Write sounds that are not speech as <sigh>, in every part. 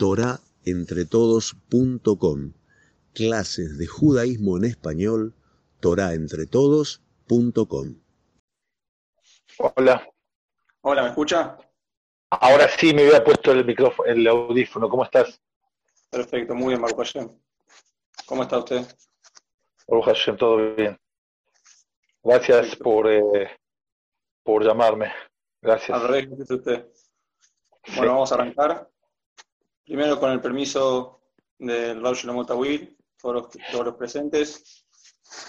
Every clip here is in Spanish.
torahentretodos.com. Clases de judaísmo en español, torahentretodos.com. Hola. Hola, ¿me escucha? Ahora sí me había puesto el micrófono, el audífono. ¿Cómo estás? Perfecto, muy bien, Marco ¿Cómo está usted? Baruch Hashem, todo bien. Gracias por, eh, por llamarme. Gracias. Al revés, usted. Bueno, vamos a arrancar. Primero con el permiso del Raúl Shlomo todos los, todos los presentes.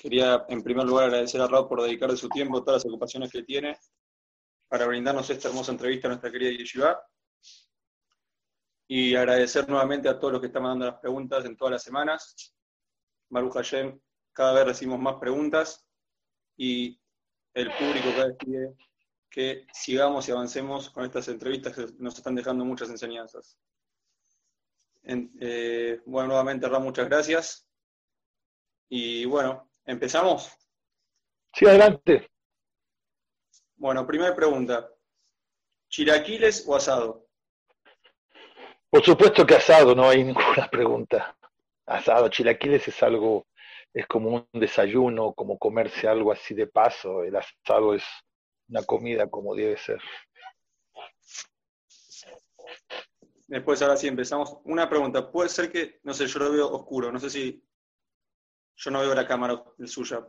Quería en primer lugar agradecer a Raúl por dedicar de su tiempo todas las ocupaciones que tiene para brindarnos esta hermosa entrevista a nuestra querida Yeshiva. Y agradecer nuevamente a todos los que están mandando las preguntas en todas las semanas. Maru Hashem, cada vez recibimos más preguntas y el público cada vez pide que sigamos y avancemos con estas entrevistas que nos están dejando muchas enseñanzas. Eh, bueno, nuevamente, Ram, muchas gracias. Y bueno, ¿empezamos? Sí, adelante. Bueno, primera pregunta. ¿Chilaquiles o asado? Por supuesto que asado, no hay <laughs> ninguna pregunta. Asado, chilaquiles es algo, es como un desayuno, como comerse algo así de paso. El asado es una comida como debe ser. Después, ahora sí empezamos. Una pregunta. Puede ser que, no sé, yo lo veo oscuro. No sé si. Yo no veo la cámara suya.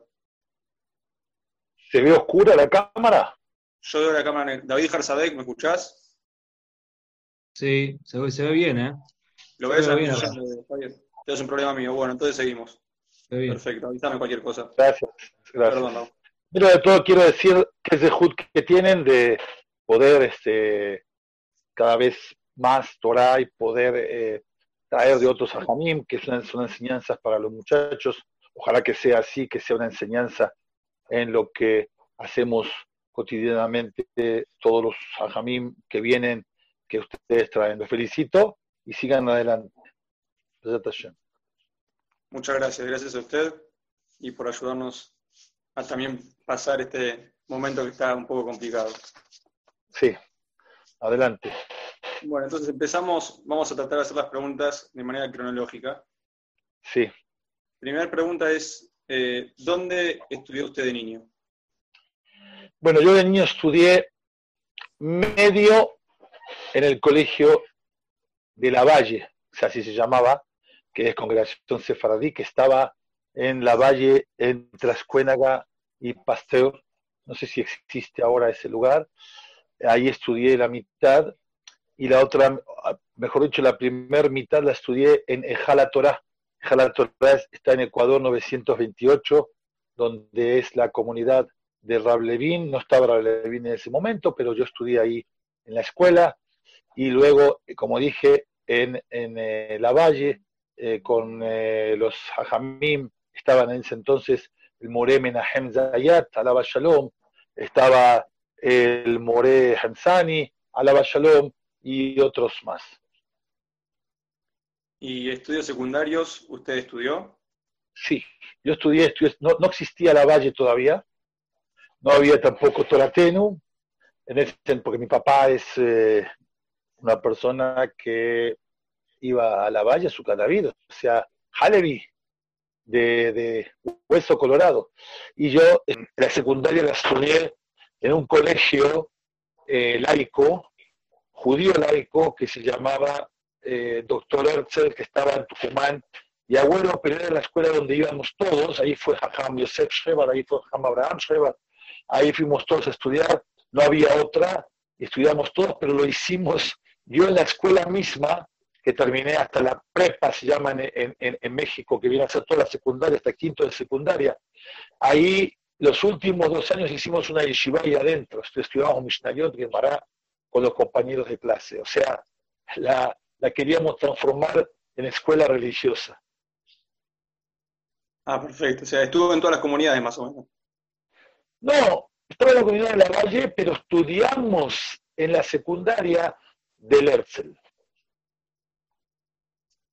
¿Se ve oscura la cámara? Yo veo la cámara. David Jarzadek, ¿me escuchás? Sí, se ve, se ve bien, ¿eh? ¿Lo ves? Bien, está bien. Es un problema mío. Bueno, entonces seguimos. Perfecto, avísame cualquier cosa. Gracias. Gracias. Perdón, Pero de todo quiero decir que es de HUD que tienen de poder este, cada vez más Torah y poder eh, traer de otros ajamim, que son, son, enseñanzas para los muchachos. Ojalá que sea así, que sea una enseñanza en lo que hacemos cotidianamente todos los ajamim que vienen, que ustedes traen. Los felicito y sigan adelante. Muchas gracias, gracias a usted y por ayudarnos a también pasar este momento que está un poco complicado. Sí, adelante. Bueno, entonces empezamos, vamos a tratar de hacer las preguntas de manera cronológica. Sí. Primera pregunta es, eh, ¿dónde estudió usted de niño? Bueno, yo de niño estudié medio en el colegio de La Valle, o sea, así se llamaba, que es Congregación Sefaradí, que estaba en La Valle, entre Ascuénaga y Pasteur. No sé si existe ahora ese lugar. Ahí estudié la mitad y la otra, mejor dicho, la primera mitad la estudié en Ejala Torah. Ejala está en Ecuador 928, donde es la comunidad de Rablevin. No estaba Rablevin en ese momento, pero yo estudié ahí en la escuela. Y luego, como dije, en, en eh, La Valle, eh, con eh, los Hajamim, estaban en ese entonces el More Menahem Zayat, Alaba Shalom, estaba el More Hamzani, Alaba Shalom, y otros más. ¿Y estudios secundarios usted estudió? Sí, yo estudié, no, no, existía la Valle todavía, no había tampoco Toratenu, en ese, porque mi papá es eh, una persona que iba a la Valle, su canavido, o sea, Halevi, de, de, Hueso Colorado. Y yo en la secundaria la estudié en un colegio eh, laico judío laico que se llamaba eh, Doctor Herzl, que estaba en Tucumán, y abuelo, pero era la escuela donde íbamos todos, ahí fue Jajam Yosef Shebar, ahí fue Jajam Abraham Shebar, ahí fuimos todos a estudiar, no había otra, estudiamos todos, pero lo hicimos yo en la escuela misma, que terminé hasta la prepa, se llama en, en, México, que viene a ser toda la secundaria, hasta quinto de secundaria. Ahí los últimos dos años hicimos una yeshiva ahí adentro, estudiamos Mishnayot, Gemara, con los compañeros de clase. O sea, la, queríamos transformar en escuela religiosa. Ah, perfecto. O sea, estuvo en todas las comunidades más o menos. No, estaba en la comunidad de la Valle, pero estudiamos en la secundaria del Herzl.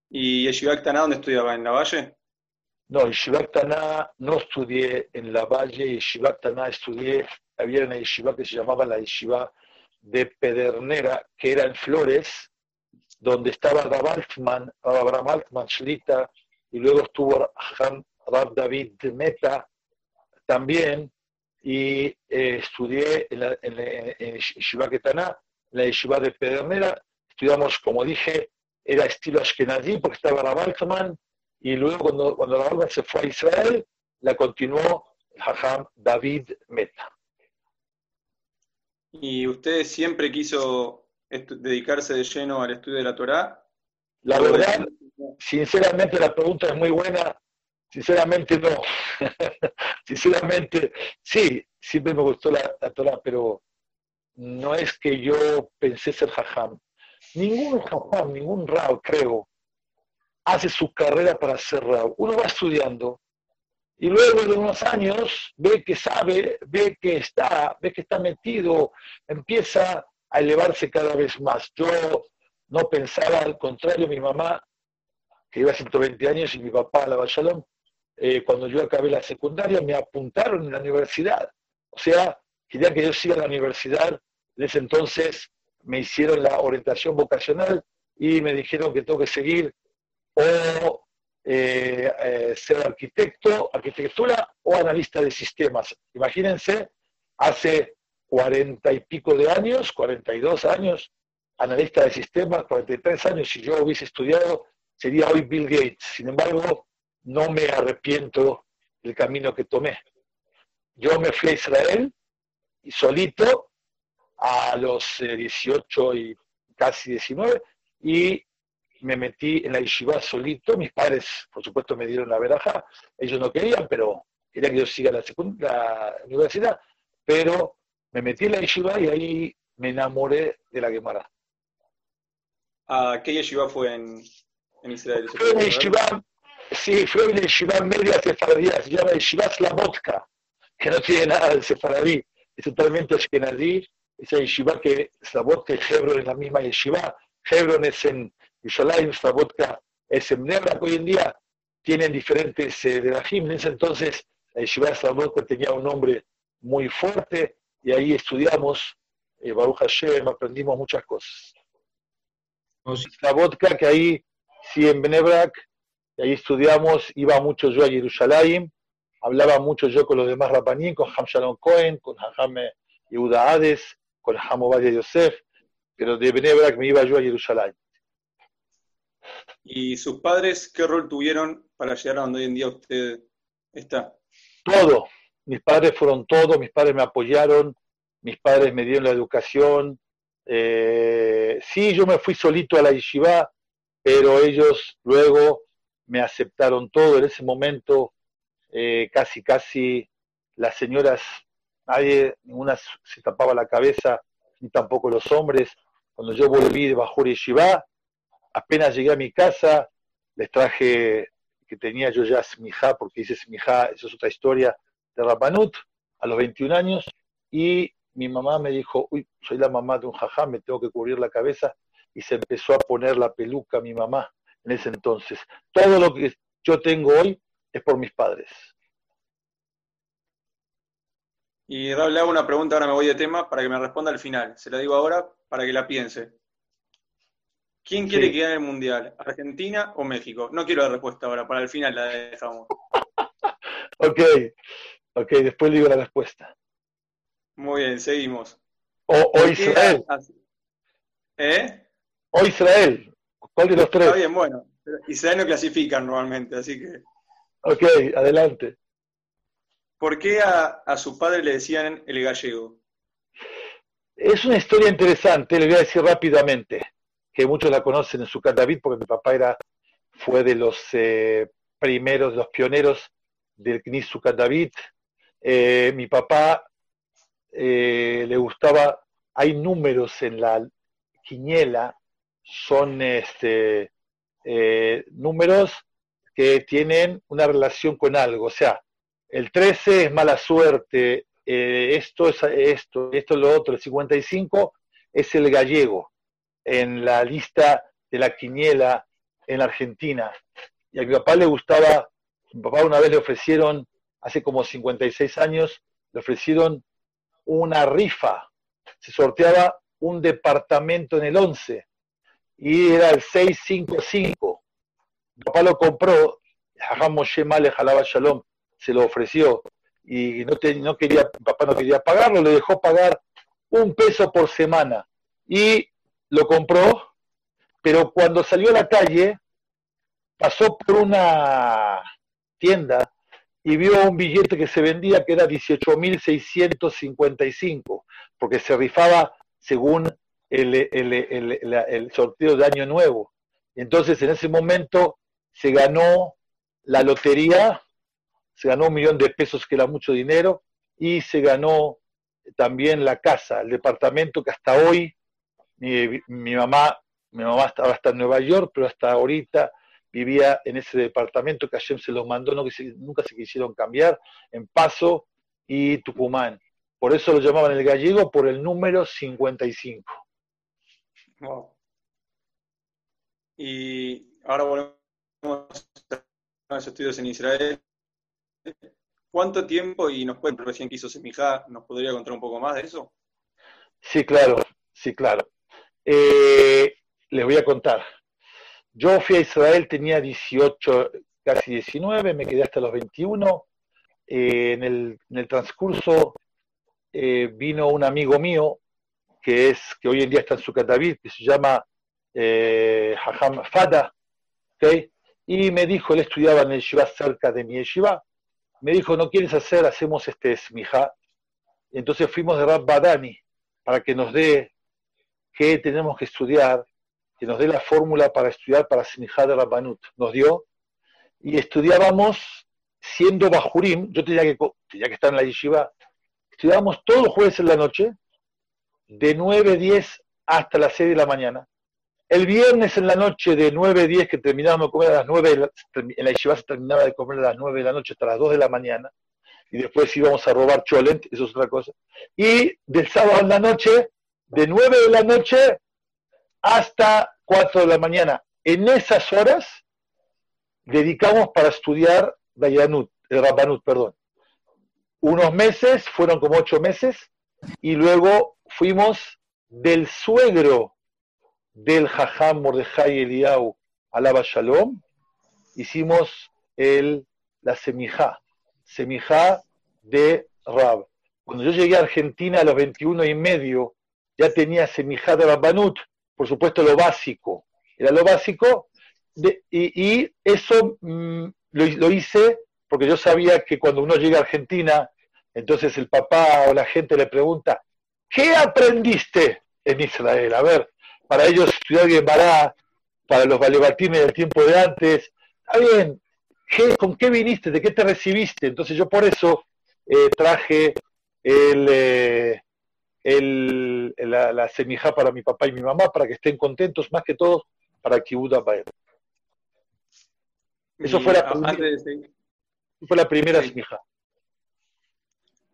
¿Y Yeshiva dónde estudiaba? ¿En la Valle? No, Yeshiva no estudié en la Valle, Yeshiva estudié, había una yeshiva que se llamaba la Yeshiva de Pedernera, que era en Flores, donde estaba Rab Altman, Abraham Altman Shlita, y luego estuvo Rab David Meta también, y eh, estudié en, la, en, en Yeshiva Ketaná, la Yeshiva de Pedernera, estudiamos, como dije, era estilo Ashkenazí porque estaba Rab Altman, y luego cuando, cuando Altman se fue a Israel, la continuó Jajam David Meta. ¿Y usted siempre quiso dedicarse de lleno al estudio de la Torá? La verdad, sinceramente la pregunta es muy buena. Sinceramente no. <laughs> sinceramente, sí, siempre me gustó la, la Torah, pero no es que yo pensé ser jajam. Ningún jajam, ningún rao, creo, hace su carrera para ser rao. Uno va estudiando y luego de unos años ve que sabe, ve que está, ve que está metido, empieza a elevarse cada vez más. Yo no pensaba, al contrario, mi mamá, que iba a 120 años, y mi papá, la Shalom, eh, cuando yo acabé la secundaria, me apuntaron en la universidad. O sea, querían que yo siga la universidad. Ese entonces me hicieron la orientación vocacional y me dijeron que tengo que seguir o eh, eh, ser arquitecto, arquitectura o analista de sistemas. Imagínense, hace cuarenta y pico de años, 42 años, analista de sistemas, 43 años, si yo hubiese estudiado, sería hoy Bill Gates. Sin embargo, no me arrepiento del camino que tomé. Yo me fui a Israel y solito a los 18 eh, y casi 19 y me metí en la yeshiva solito. Mis padres, por supuesto, me dieron la veraja. Ellos no querían, pero querían que yo siga la, la universidad. Pero me metí en la yeshiva y ahí me enamoré de la Gemara. ¿A qué yeshiva fue en, en Israel? Fue una yeshiva, sí, fue una yeshiva media sefaradí, se llama yeshiva Slamotka, que no tiene nada de sefaradí, es totalmente ashkenazí. Esa yeshiva que Slamotka y Hebron es la misma yeshiva. Hebron es en Yerushalayim, Slamotka es en Nebra, hoy en día tienen diferentes eh, de la En ese entonces la yeshiva tenía un nombre muy fuerte y ahí estudiamos, eh, Baruch Hashem, aprendimos muchas cosas. La vodka que ahí, sí, en Benebrak, ahí estudiamos, iba mucho yo a Jerusalén, hablaba mucho yo con los demás Rapanín, con Ham Shalom Cohen, con Ham Yehuda Hades, con Ham Obadiah Yosef, pero de Benebrak me iba yo a Jerusalén. ¿Y sus padres qué rol tuvieron para llegar a donde hoy en día usted está? Todo, mis padres fueron todos, mis padres me apoyaron, mis padres me dieron la educación. Eh, sí, yo me fui solito a la yeshiva, pero ellos luego me aceptaron todo. En ese momento, eh, casi, casi las señoras, nadie, ninguna se tapaba la cabeza, ni tampoco los hombres. Cuando yo volví de Bajur Yeshiva, apenas llegué a mi casa, les traje que tenía yo ya smijá, porque hice smijá, eso es otra historia, de Rapanut a los 21 años y mi mamá me dijo, uy, soy la mamá de un jajá, me tengo que cubrir la cabeza y se empezó a poner la peluca mi mamá en ese entonces. Todo lo que yo tengo hoy es por mis padres. Y le hago una pregunta, ahora me voy de tema, para que me responda al final. Se la digo ahora para que la piense. ¿Quién quiere sí. que gane el Mundial? ¿Argentina o México? No quiero la respuesta ahora, para el final la dejamos. <laughs> ok, Ok, después digo la respuesta. Muy bien, seguimos. O, o Israel. ¿Eh? O Israel. ¿Cuál de los tres? Está bien, bueno. Israel no clasifican normalmente, así que. Ok, adelante. ¿Por qué a, a su padre le decían el gallego? Es una historia interesante, le voy a decir rápidamente, que muchos la conocen en su David, porque mi papá era, fue de los eh, primeros, los pioneros del Knis David, eh, mi papá eh, le gustaba, hay números en la quiniela, son este, eh, números que tienen una relación con algo, o sea, el 13 es mala suerte, eh, esto es esto, esto es lo otro, el 55 es el gallego en la lista de la quiniela en Argentina. Y a mi papá le gustaba, mi papá una vez le ofrecieron hace como 56 años, le ofrecieron una rifa. Se sorteaba un departamento en el 11 y era el 655. Mi papá lo compró, Jajam Moshe Male Jalaba Shalom se lo ofreció y no, no quería, mi papá no quería pagarlo, le dejó pagar un peso por semana y lo compró, pero cuando salió a la calle pasó por una tienda y vio un billete que se vendía que era 18.655, porque se rifaba según el, el, sorteo de Año Nuevo. Entonces, en ese momento se ganó la lotería, se ganó un millón de pesos, que era mucho dinero, y se ganó también la casa, el departamento que hasta hoy mi, mi mamá, mi mamá estaba hasta en Nueva York, pero hasta ahorita vivía en ese departamento que Hashem se los mandó, no, nunca se quisieron cambiar, en Paso y Tucumán. Por eso lo llamaban el gallego por el número 55. Wow. Y ahora volvemos a los estudios en Israel. ¿Cuánto tiempo, y nos puede, recién que hizo Semijá, nos podría contar un poco más de eso? Sí, claro, sí, claro. Eh, les voy a contar. Yo fui a Israel, tenía 18, casi 19, me quedé hasta los 21. Eh, en, el, transcurso eh, vino un amigo mío, que es que hoy en día está en su cataví, que se llama eh, Hajam Fada, y me dijo, él estudiaba en el Yeshiva cerca de mi Yeshiva, me dijo, ¿no quieres hacer? Hacemos este smija. Entonces fuimos de Rab Badani para que nos dé qué tenemos que estudiar que nos dé la fórmula para estudiar para Simijá de Rabbanut. Nos dio y estudiábamos siendo Bajurim, yo tenía que, tenía que estar en la yeshiva, estudiábamos todos los jueves en la noche, de 9, 10 hasta las 6 de la mañana. El viernes en la noche de 9, 10, que terminábamos de comer a las 9, en la yeshiva se terminaba de comer a las 9 de la noche hasta las 2 de la mañana, y después íbamos a robar cholent, eso es otra cosa. Y del sábado en la noche, de 9 de la noche hasta 4 de la mañana. En esas horas dedicamos para estudiar Dayanut, el Rabbanut, perdón. Unos meses, fueron como ocho meses, y luego fuimos del suegro del Jajam Mordejai Eliau Alaba Shalom, hicimos el, la semijá, semijá de Rab. Cuando yo llegué a Argentina a los 21 y medio, ya tenía semijá de Rabbanut, por supuesto, lo básico. Era lo básico. y, eso mm, lo, hice porque yo sabía que cuando uno llega a Argentina, entonces el papá o la gente le pregunta, ¿qué aprendiste en Israel? A ver, para ellos estudiar Gemara, para los valebatines del tiempo de antes, está bien, ¿con qué viniste? ¿De qué te recibiste? Entonces yo por eso eh, traje el, eh, el, la, la semija para mi papá y mi mamá, para que estén contentos, más que todo para que para Eso fue la, antes de fue la primera semija.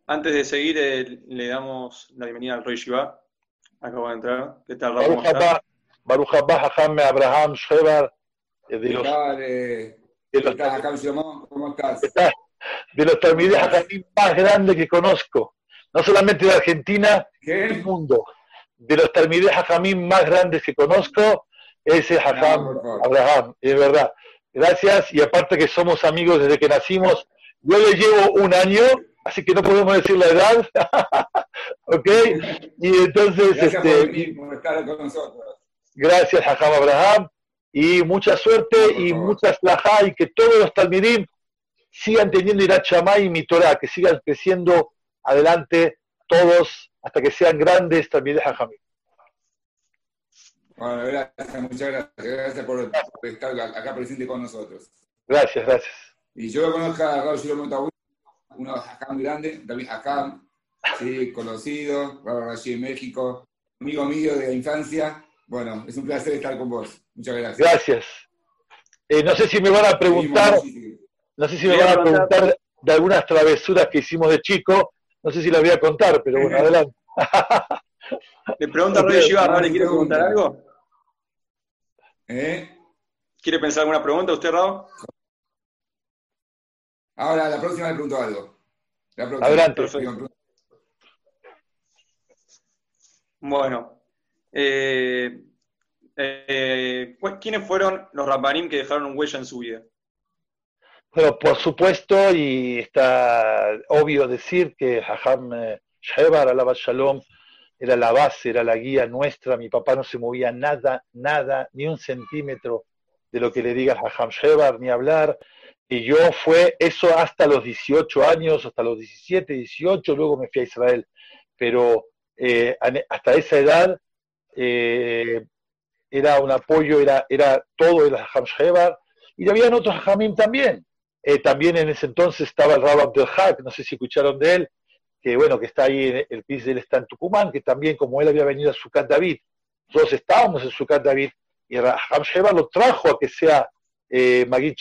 Antes de seguir, eh, le damos la bienvenida al Rey Shiva. Acabo de entrar. ¿Qué tal, Raúl? Baruch Abba, Abraham, Shebar. Eh, de los, de los, ¿Cómo estás? De los más grandes que conozco no solamente de Argentina, del mundo. De los Talmideh Hajamim más grandes que conozco, ese Hajam Abraham, es verdad. Gracias, y aparte que somos amigos desde que nacimos, yo le llevo un año, así que no podemos decir la edad, <laughs> ¿ok? Y entonces, gracias este, por, estar con nosotros. Gracias, Abraham, y mucha suerte y muchas lajá, y que todos los Talmidim sigan teniendo Irat y mi Torah, que sigan creciendo adelante todos hasta que sean grandes también de Jajamín. Bueno, gracias, muchas gracias. Gracias por, estar acá presente con nosotros. Gracias, gracias. Y yo conozco a Raúl Shiro uno Hakam grande, David Hakam, sí, conocido, allí en México, amigo mío de la infancia. Bueno, es un placer estar con vos. Muchas gracias. Gracias. Eh, no sé si me van a preguntar, no sé si me van a preguntar de algunas travesuras que hicimos de chico, no sé si la voy a contar, pero bueno, adelante. <laughs> Le pregunta a Roy Shiva, ¿le quiere preguntar algo? ¿Eh? ¿Quiere pensar alguna pregunta usted, Raúl? Ahora, la próxima le pregunto algo. Adelante. Bueno, eh, eh, ¿quiénes fueron los Rabbanim que dejaron huella en su vida? Bueno, por supuesto, y está obvio decir que Hajam eh, Shebar, Alaba Shalom, era la base, era la guía nuestra. Mi papá no se movía nada, nada, ni un centímetro de lo que le diga Hajam Shebar, ni hablar. Y yo fue eso hasta los 18 años, hasta los 17, 18, luego me fui a Israel. Pero eh, hasta esa edad eh, era un apoyo, era, era todo el Hajam Shebar. Y había otros Hajamim también. Eh, también en ese entonces estaba el Rab Abdel Haq, no sé si escucharon de él, que bueno, que está ahí, el piso de él está en Tucumán, que también como él había venido a Sucat David, nosotros estábamos en Sucat David, y Raham Sheba lo trajo a que sea eh, Magid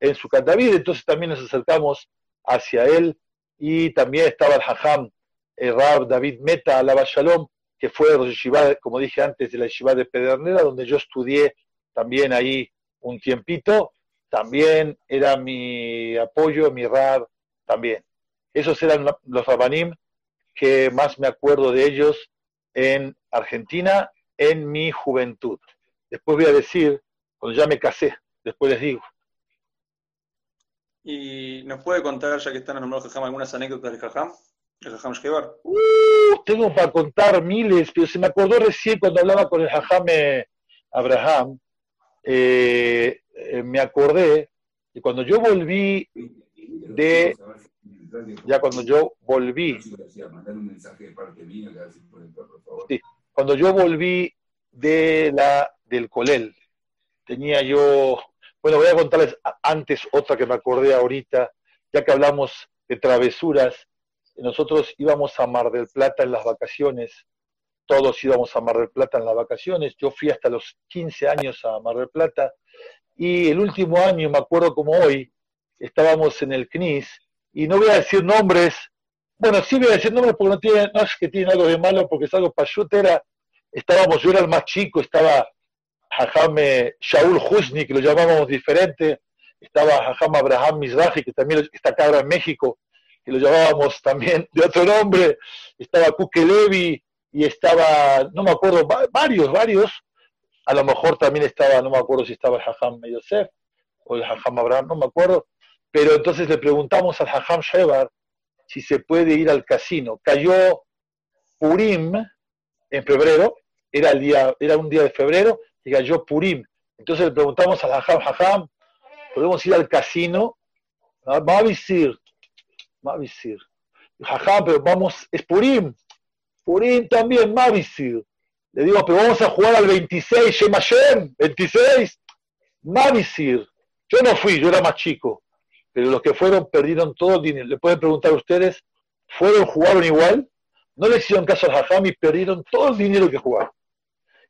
en Sucat David, entonces también nos acercamos hacia él, y también estaba el Hajam, el Rab David Meta, Alaba Shalom, que fue yeshiva, como dije antes, de la yeshiva de Pedernera, donde yo estudié también ahí un tiempito, también era mi apoyo, mi Rab, también. Esos eran los rabanim que más me acuerdo de ellos en Argentina en mi juventud. Después voy a decir, cuando ya me casé, después les digo. ¿Y nos puede contar, ya que están nombrados Jajam, algunas anécdotas del Jajam? ¿El Jajam Shebar? Uh, tengo para contar miles, pero se me acordó recién cuando hablaba con el Jajam Abraham, eh, eh, me acordé que cuando yo volví de ya cuando yo volví, cuando yo volví de la, del Colel, tenía yo, bueno, voy a contarles antes otra que me acordé ahorita, ya que hablamos de travesuras, nosotros íbamos a Mar del Plata en las vacaciones, todos íbamos a Mar del Plata en las vacaciones, yo fui hasta los 15 años a Mar del Plata, y el último año, me acuerdo como hoy, estábamos en el CNIS, y no voy a decir nombres, bueno, sí voy a decir nombres porque no, tiene, no es que tiene algo de malo, porque es algo payut, era, estábamos, yo era el más chico, estaba Jajame Shaul Husni, que lo llamábamos diferente, estaba Jajam Abraham Mizrahi, que también está acá en México, que lo llamábamos también de otro nombre, estaba Kuke Levi, y estaba, no me acuerdo, varios, varios, a lo mejor también estaba, no me acuerdo si estaba el Jajam Yosef o el Jajam Abraham, no me acuerdo, pero entonces le preguntamos al Hajam Shebar si se puede ir al casino. Cayó Purim en febrero, era, el día, era un día de febrero, y cayó Purim. Entonces le preguntamos al Hajam, Hajam, ¿podemos ir al casino? Mavisir, Mavisir. Jajam, pero vamos, es Purim. Purim también, Mavisir. Le digo, pero vamos a jugar al 26, Shemashem, 26, Mavisir. Yo no fui, yo era más chico pero los que fueron perdieron todo el dinero. Le pueden preguntar a ustedes, ¿fueron, jugaron igual? No le hicieron caso al Jajam y perdieron todo el dinero que jugaron.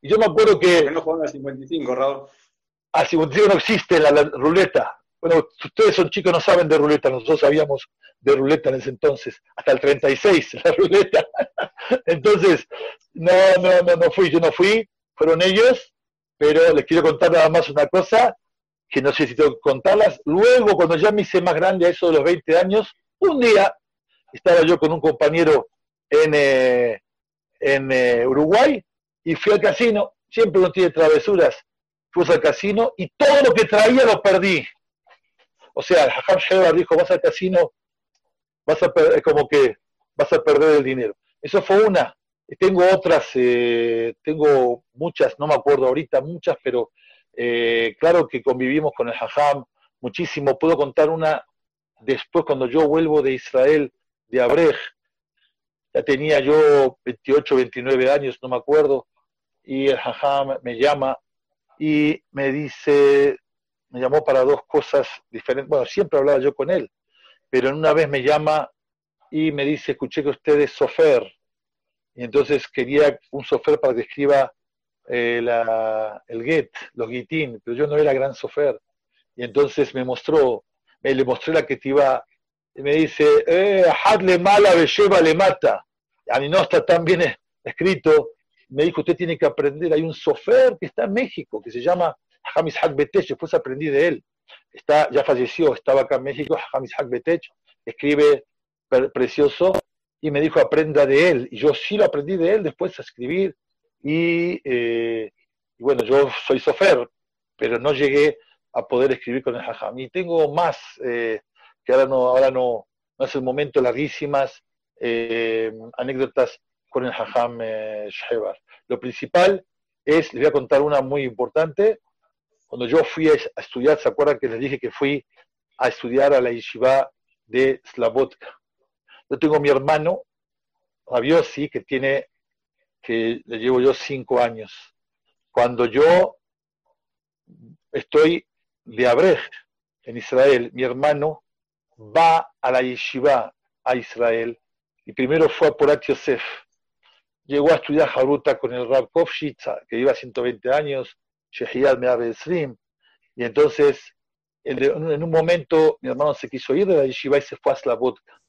Y yo me acuerdo que... no jugaron al 55, Raúl. Al 55 no existe la, ruleta. Bueno, ustedes son chicos, no saben de ruleta, nosotros sabíamos de ruleta en ese entonces, hasta el 36, <laughs> la ruleta. Entonces, no, no, no, no fui, yo no fui, fueron ellos, pero les quiero contar nada más una cosa, que no sé si tengo que contarlas. Luego, cuando ya me hice más grande, a eso de los 20 años, un día estaba yo con un compañero en, eh, en eh, Uruguay y fui al casino. Siempre no tiene travesuras. Fui al casino y todo lo que traía lo perdí. O sea, el Hajam dijo, vas al casino, vas a perder, como que vas a perder el dinero. Eso fue una. Tengo otras, eh, tengo muchas, no me acuerdo ahorita, muchas, pero eh, claro que convivimos con el Hajam muchísimo. Puedo contar una después, cuando yo vuelvo de Israel, de Abrej, ya tenía yo 28, 29 años, no me acuerdo, y el Hajam me llama y me dice, me llamó para dos cosas diferentes. Bueno, siempre hablaba yo con él, pero en una vez me llama y me dice, escuché que usted es sofer, y entonces quería un sofer para que escriba eh, el get, los gitín, pero yo no era gran sofer. Y entonces me mostró, me le mostré la que te iba, y me dice, eh, hadle mala lleva le mata. A mí no está tan bien escrito. Me dijo, usted tiene que aprender, hay un sofer que está en México, que se llama Hamis Betech, después aprendí de él. Está, ya falleció, estaba acá en México, Hamis Betech, escribe precioso, y me dijo, aprenda de él. Y yo sí lo aprendí de él después a escribir, y, eh, y bueno, yo soy sofer, pero no llegué a poder escribir con el hajam. Y tengo más, eh, que ahora no, ahora no, no es el momento, larguísimas eh, anécdotas con el hajam eh, Lo principal es, les voy a contar una muy importante. Cuando yo fui a, estudiar, ¿se acuerdan que les dije que fui a estudiar a la yeshiva de Slavotka? Yo tengo mi hermano, Rabiosi, que tiene, que le llevo yo cinco años. Cuando yo estoy de Abrej en Israel, mi hermano va a la yeshiva a Israel y primero fue a Porat Yosef. Llegó a estudiar Haruta con el Rab Kovshitza, que iba 120 años, Y entonces en un momento mi hermano se quiso ir de la yeshiva y se fue a Slavotka.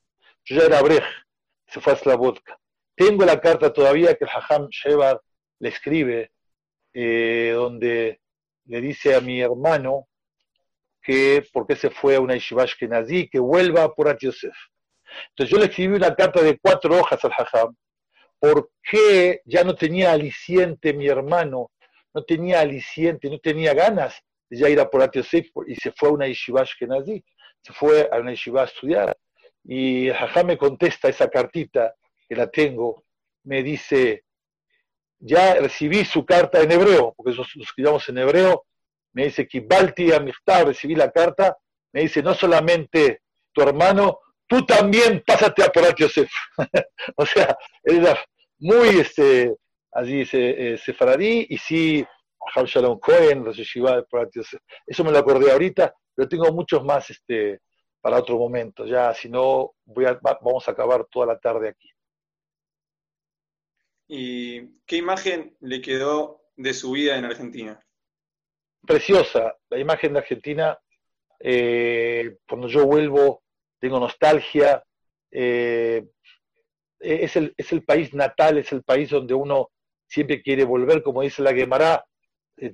Yo ya era Abrej, se fue a Slavotka. Tengo la carta todavía que el Hajam Shevar le escribe, eh, donde le dice a mi hermano que por qué se fue a una yeshiva Ashkenazi, que vuelva a Porat Yosef. Entonces yo le escribí una carta de cuatro hojas al Hajam, porque ya no tenía aliciente mi hermano, no tenía aliciente, no tenía ganas de ya ir a Porat Yosef y se fue a una yeshiva Ashkenazi, se fue a una yeshiva a estudiar. Y Hajam me contesta esa cartita, que la tengo, me dice, ya recibí su carta en hebreo, porque lo escribimos en hebreo, me dice, Kibalti Amistad, recibí la carta, me dice, no solamente tu hermano, tú también pásate a Porat Yosef. <laughs> o sea, era muy, este, allí se, eh, sefaradí, y sí, Ham Shalom Cohen, los yeshiva. Eso me lo acordé ahorita, pero tengo muchos más este, para otro momento. Ya, si no, voy a, vamos a acabar toda la tarde aquí. ¿Y qué imagen le quedó de su vida en Argentina? Preciosa, la imagen de Argentina. Eh, cuando yo vuelvo, tengo nostalgia. Eh, es, el, es, el, país natal, es el país donde uno siempre quiere volver, como dice la Gemara. Eh,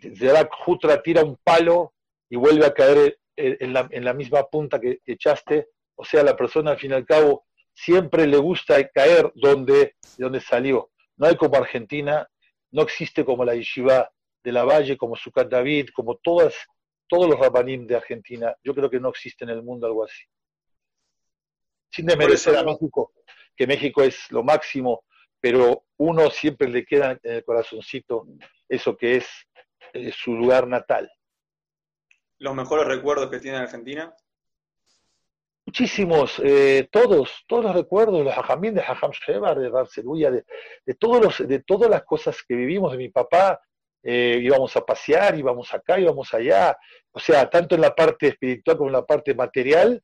Jutra tira un palo y vuelve a caer en la, en la misma punta que echaste. O sea, la persona al fin y al cabo siempre le gusta caer donde, donde salió. No hay como Argentina, no existe como la Yeshiva de la Valle, como Sucat David, como todas, todos los rabanim de Argentina. Yo creo que no existe en el mundo algo así. Sin desmerecer a México, que México es lo máximo, pero uno siempre le queda en el corazoncito eso que es eh, su lugar natal. ¿Los mejores recuerdos que tiene Argentina? muchísimos, eh, todos, todos los recuerdos, los hajamín de Hajam Shebar, de Barceluya, de, de, todos los, de todas las cosas que vivimos de mi papá, eh, íbamos a pasear, íbamos acá, íbamos allá, o sea, tanto en la parte espiritual como en la parte material,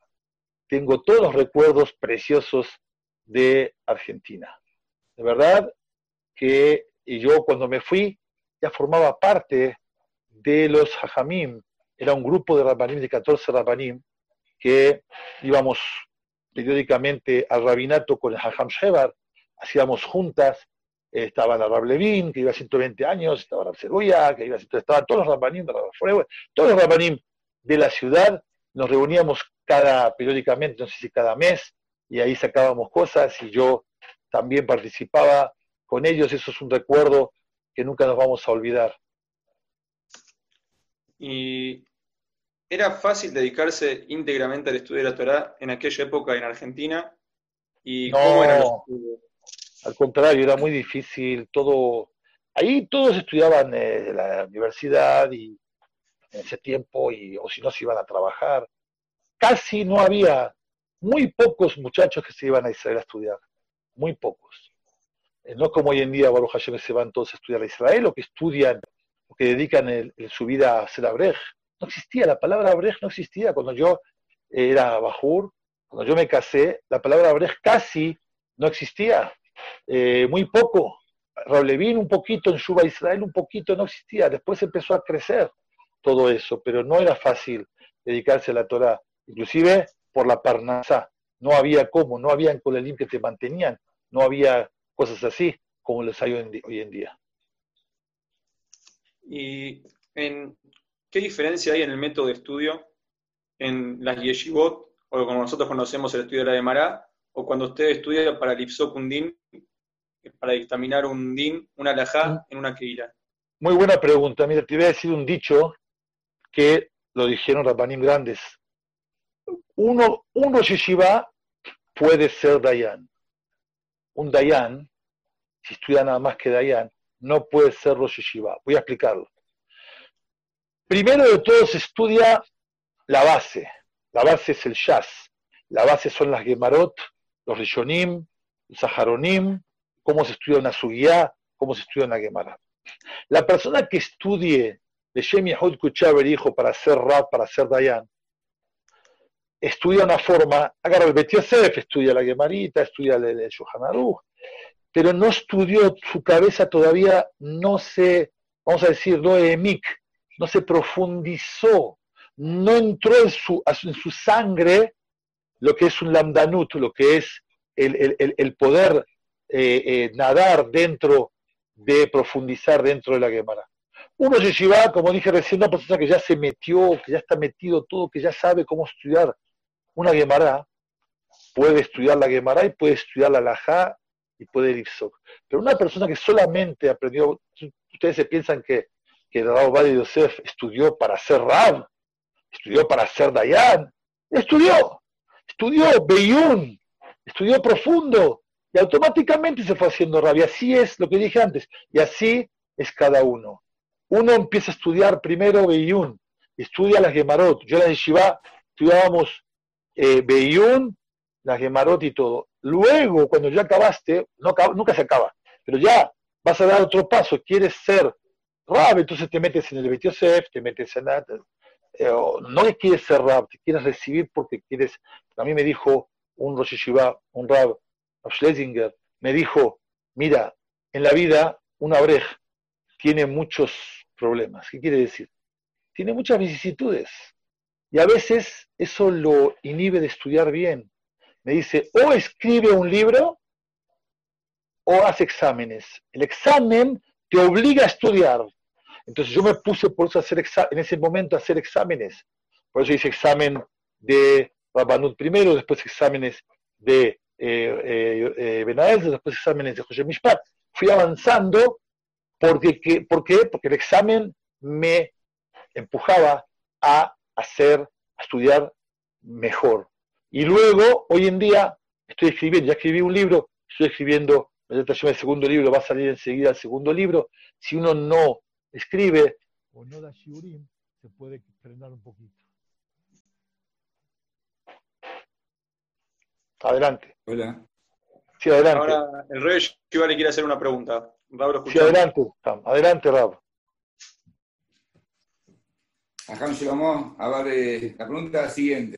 tengo todos los recuerdos preciosos de Argentina. De verdad que yo cuando me fui ya formaba parte de los hajamim, era un grupo de rabanim, de 14 rabanim, que íbamos periódicamente al rabinato con el Hajam Shebar, hacíamos juntas, estaba la Rab Levin, que iba 120 años, estaba Rab Ceruya, que iba estaban todos los rabanim, todos los rabanim de la ciudad, nos reuníamos cada, periódicamente, no sé si cada mes, y ahí sacábamos cosas, y yo también participaba con ellos, eso es un recuerdo que nunca nos vamos a olvidar. Y ¿Era fácil dedicarse íntegramente al estudio de la Torah en aquella época en Argentina? ¿Y no, cómo eran los Al contrario, era muy difícil. Todo, ahí todos estudiaban en eh, la universidad y en ese tiempo, y, o si no se iban a trabajar. Casi no había, muy pocos muchachos que se iban a Israel a estudiar, muy pocos. Eh, no como hoy en día, Baruch Hashem, se van todos a estudiar a Israel, o que estudian, o que dedican su vida a ser abrej no existía, la palabra Brej no existía. Cuando yo era Bajur, cuando yo me casé, la palabra Brej casi no existía, eh, muy poco. Raulevin un poquito, en Shuba Israel un poquito, no existía. Después empezó a crecer todo eso, pero no era fácil dedicarse a la Torah, inclusive por la Parnasá. No había cómo, no había en Kolelim que te mantenían, no había cosas así como los hay hoy en día. Y en ¿Qué diferencia hay en el método de estudio en las yeshivot, o como nosotros conocemos el estudio de la Mará, o cuando usted estudia para el un din, para dictaminar un din, una alajá en una keira? Muy buena pregunta. Mira, te voy a decir un dicho que lo dijeron Rabbanim grandes. Uno, uno Yeshiva puede ser Dayan. Un Dayan, si estudia nada más que Dayan, no puede ser Rosh Yeshiva. Voy a explicarlo. Primero de todo se estudia la base. La base es el Shas. La base son las Gemarot, los Rishonim, los Saharonim, cómo se estudia una Sugiyá, cómo se estudia una Gemara. La persona que estudie de Shem Yahud Kuchaber, hijo, para ser Rab, para ser Dayan, estudia una forma, agarra el Bet Yosef, estudia la Gemarita, estudia el, el pero no estudió, su cabeza todavía no se, vamos a decir, no emik, no se profundizó, no entró en su, en su sangre lo que es un lamdanut, lo que es el, el, el poder eh, eh, nadar dentro de profundizar dentro de la Gemara. Uno lleva, como dije recién, una persona que ya se metió, que ya está metido todo, que ya sabe cómo estudiar una Gemara, puede estudiar la Gemara y puede estudiar la Lajá y puede ir Ifsok. Pero una persona que solamente aprendió, ustedes se piensan que, que de Yosef estudió para ser Rab, estudió para ser Dayan, estudió, estudió Beyun, estudió profundo, y automáticamente se fue haciendo Rab. Y así es lo que dije antes, y así es cada uno. Uno empieza a estudiar primero Beyun, estudia las Gemarot. Yo en la Yeshiva estudiábamos eh, Beyun, las Gemarot y todo. Luego, cuando ya acabaste, nunca se acaba, pero ya vas a dar otro paso, quieres ser Rab, entonces te metes en el Bet te metes en... Eh, no quieres ser Rab, te quieres recibir porque quieres... A mí me dijo un Rosh un Rab, Schlesinger, me dijo, mira, en la vida una Abrej tiene muchos problemas. ¿Qué quiere decir? Tiene muchas vicisitudes. Y a veces eso lo inhibe de estudiar bien. Me dice, o escribe un libro o hace exámenes. El examen te obliga a estudiar. Entonces yo me puse por eso a hacer en ese momento a hacer exámenes. Por eso hice examen de Rabbanut primero, después exámenes de eh, eh, eh después exámenes de José Mishpat. Fui avanzando porque, ¿por qué? Porque el examen me empujaba a hacer, a estudiar mejor. Y luego, hoy en día, estoy escribiendo, ya escribí un libro, estoy escribiendo el segundo libro, va a salir enseguida el segundo libro. Si uno no escribe o no da shiurim, se puede frenar un poquito. Adelante. Hola. Sí, adelante. Ahora el rey Shiva le quiere hacer una pregunta. sí, adelante, adelante, Rab. Ajá, llegamos a ver la pregunta siguiente.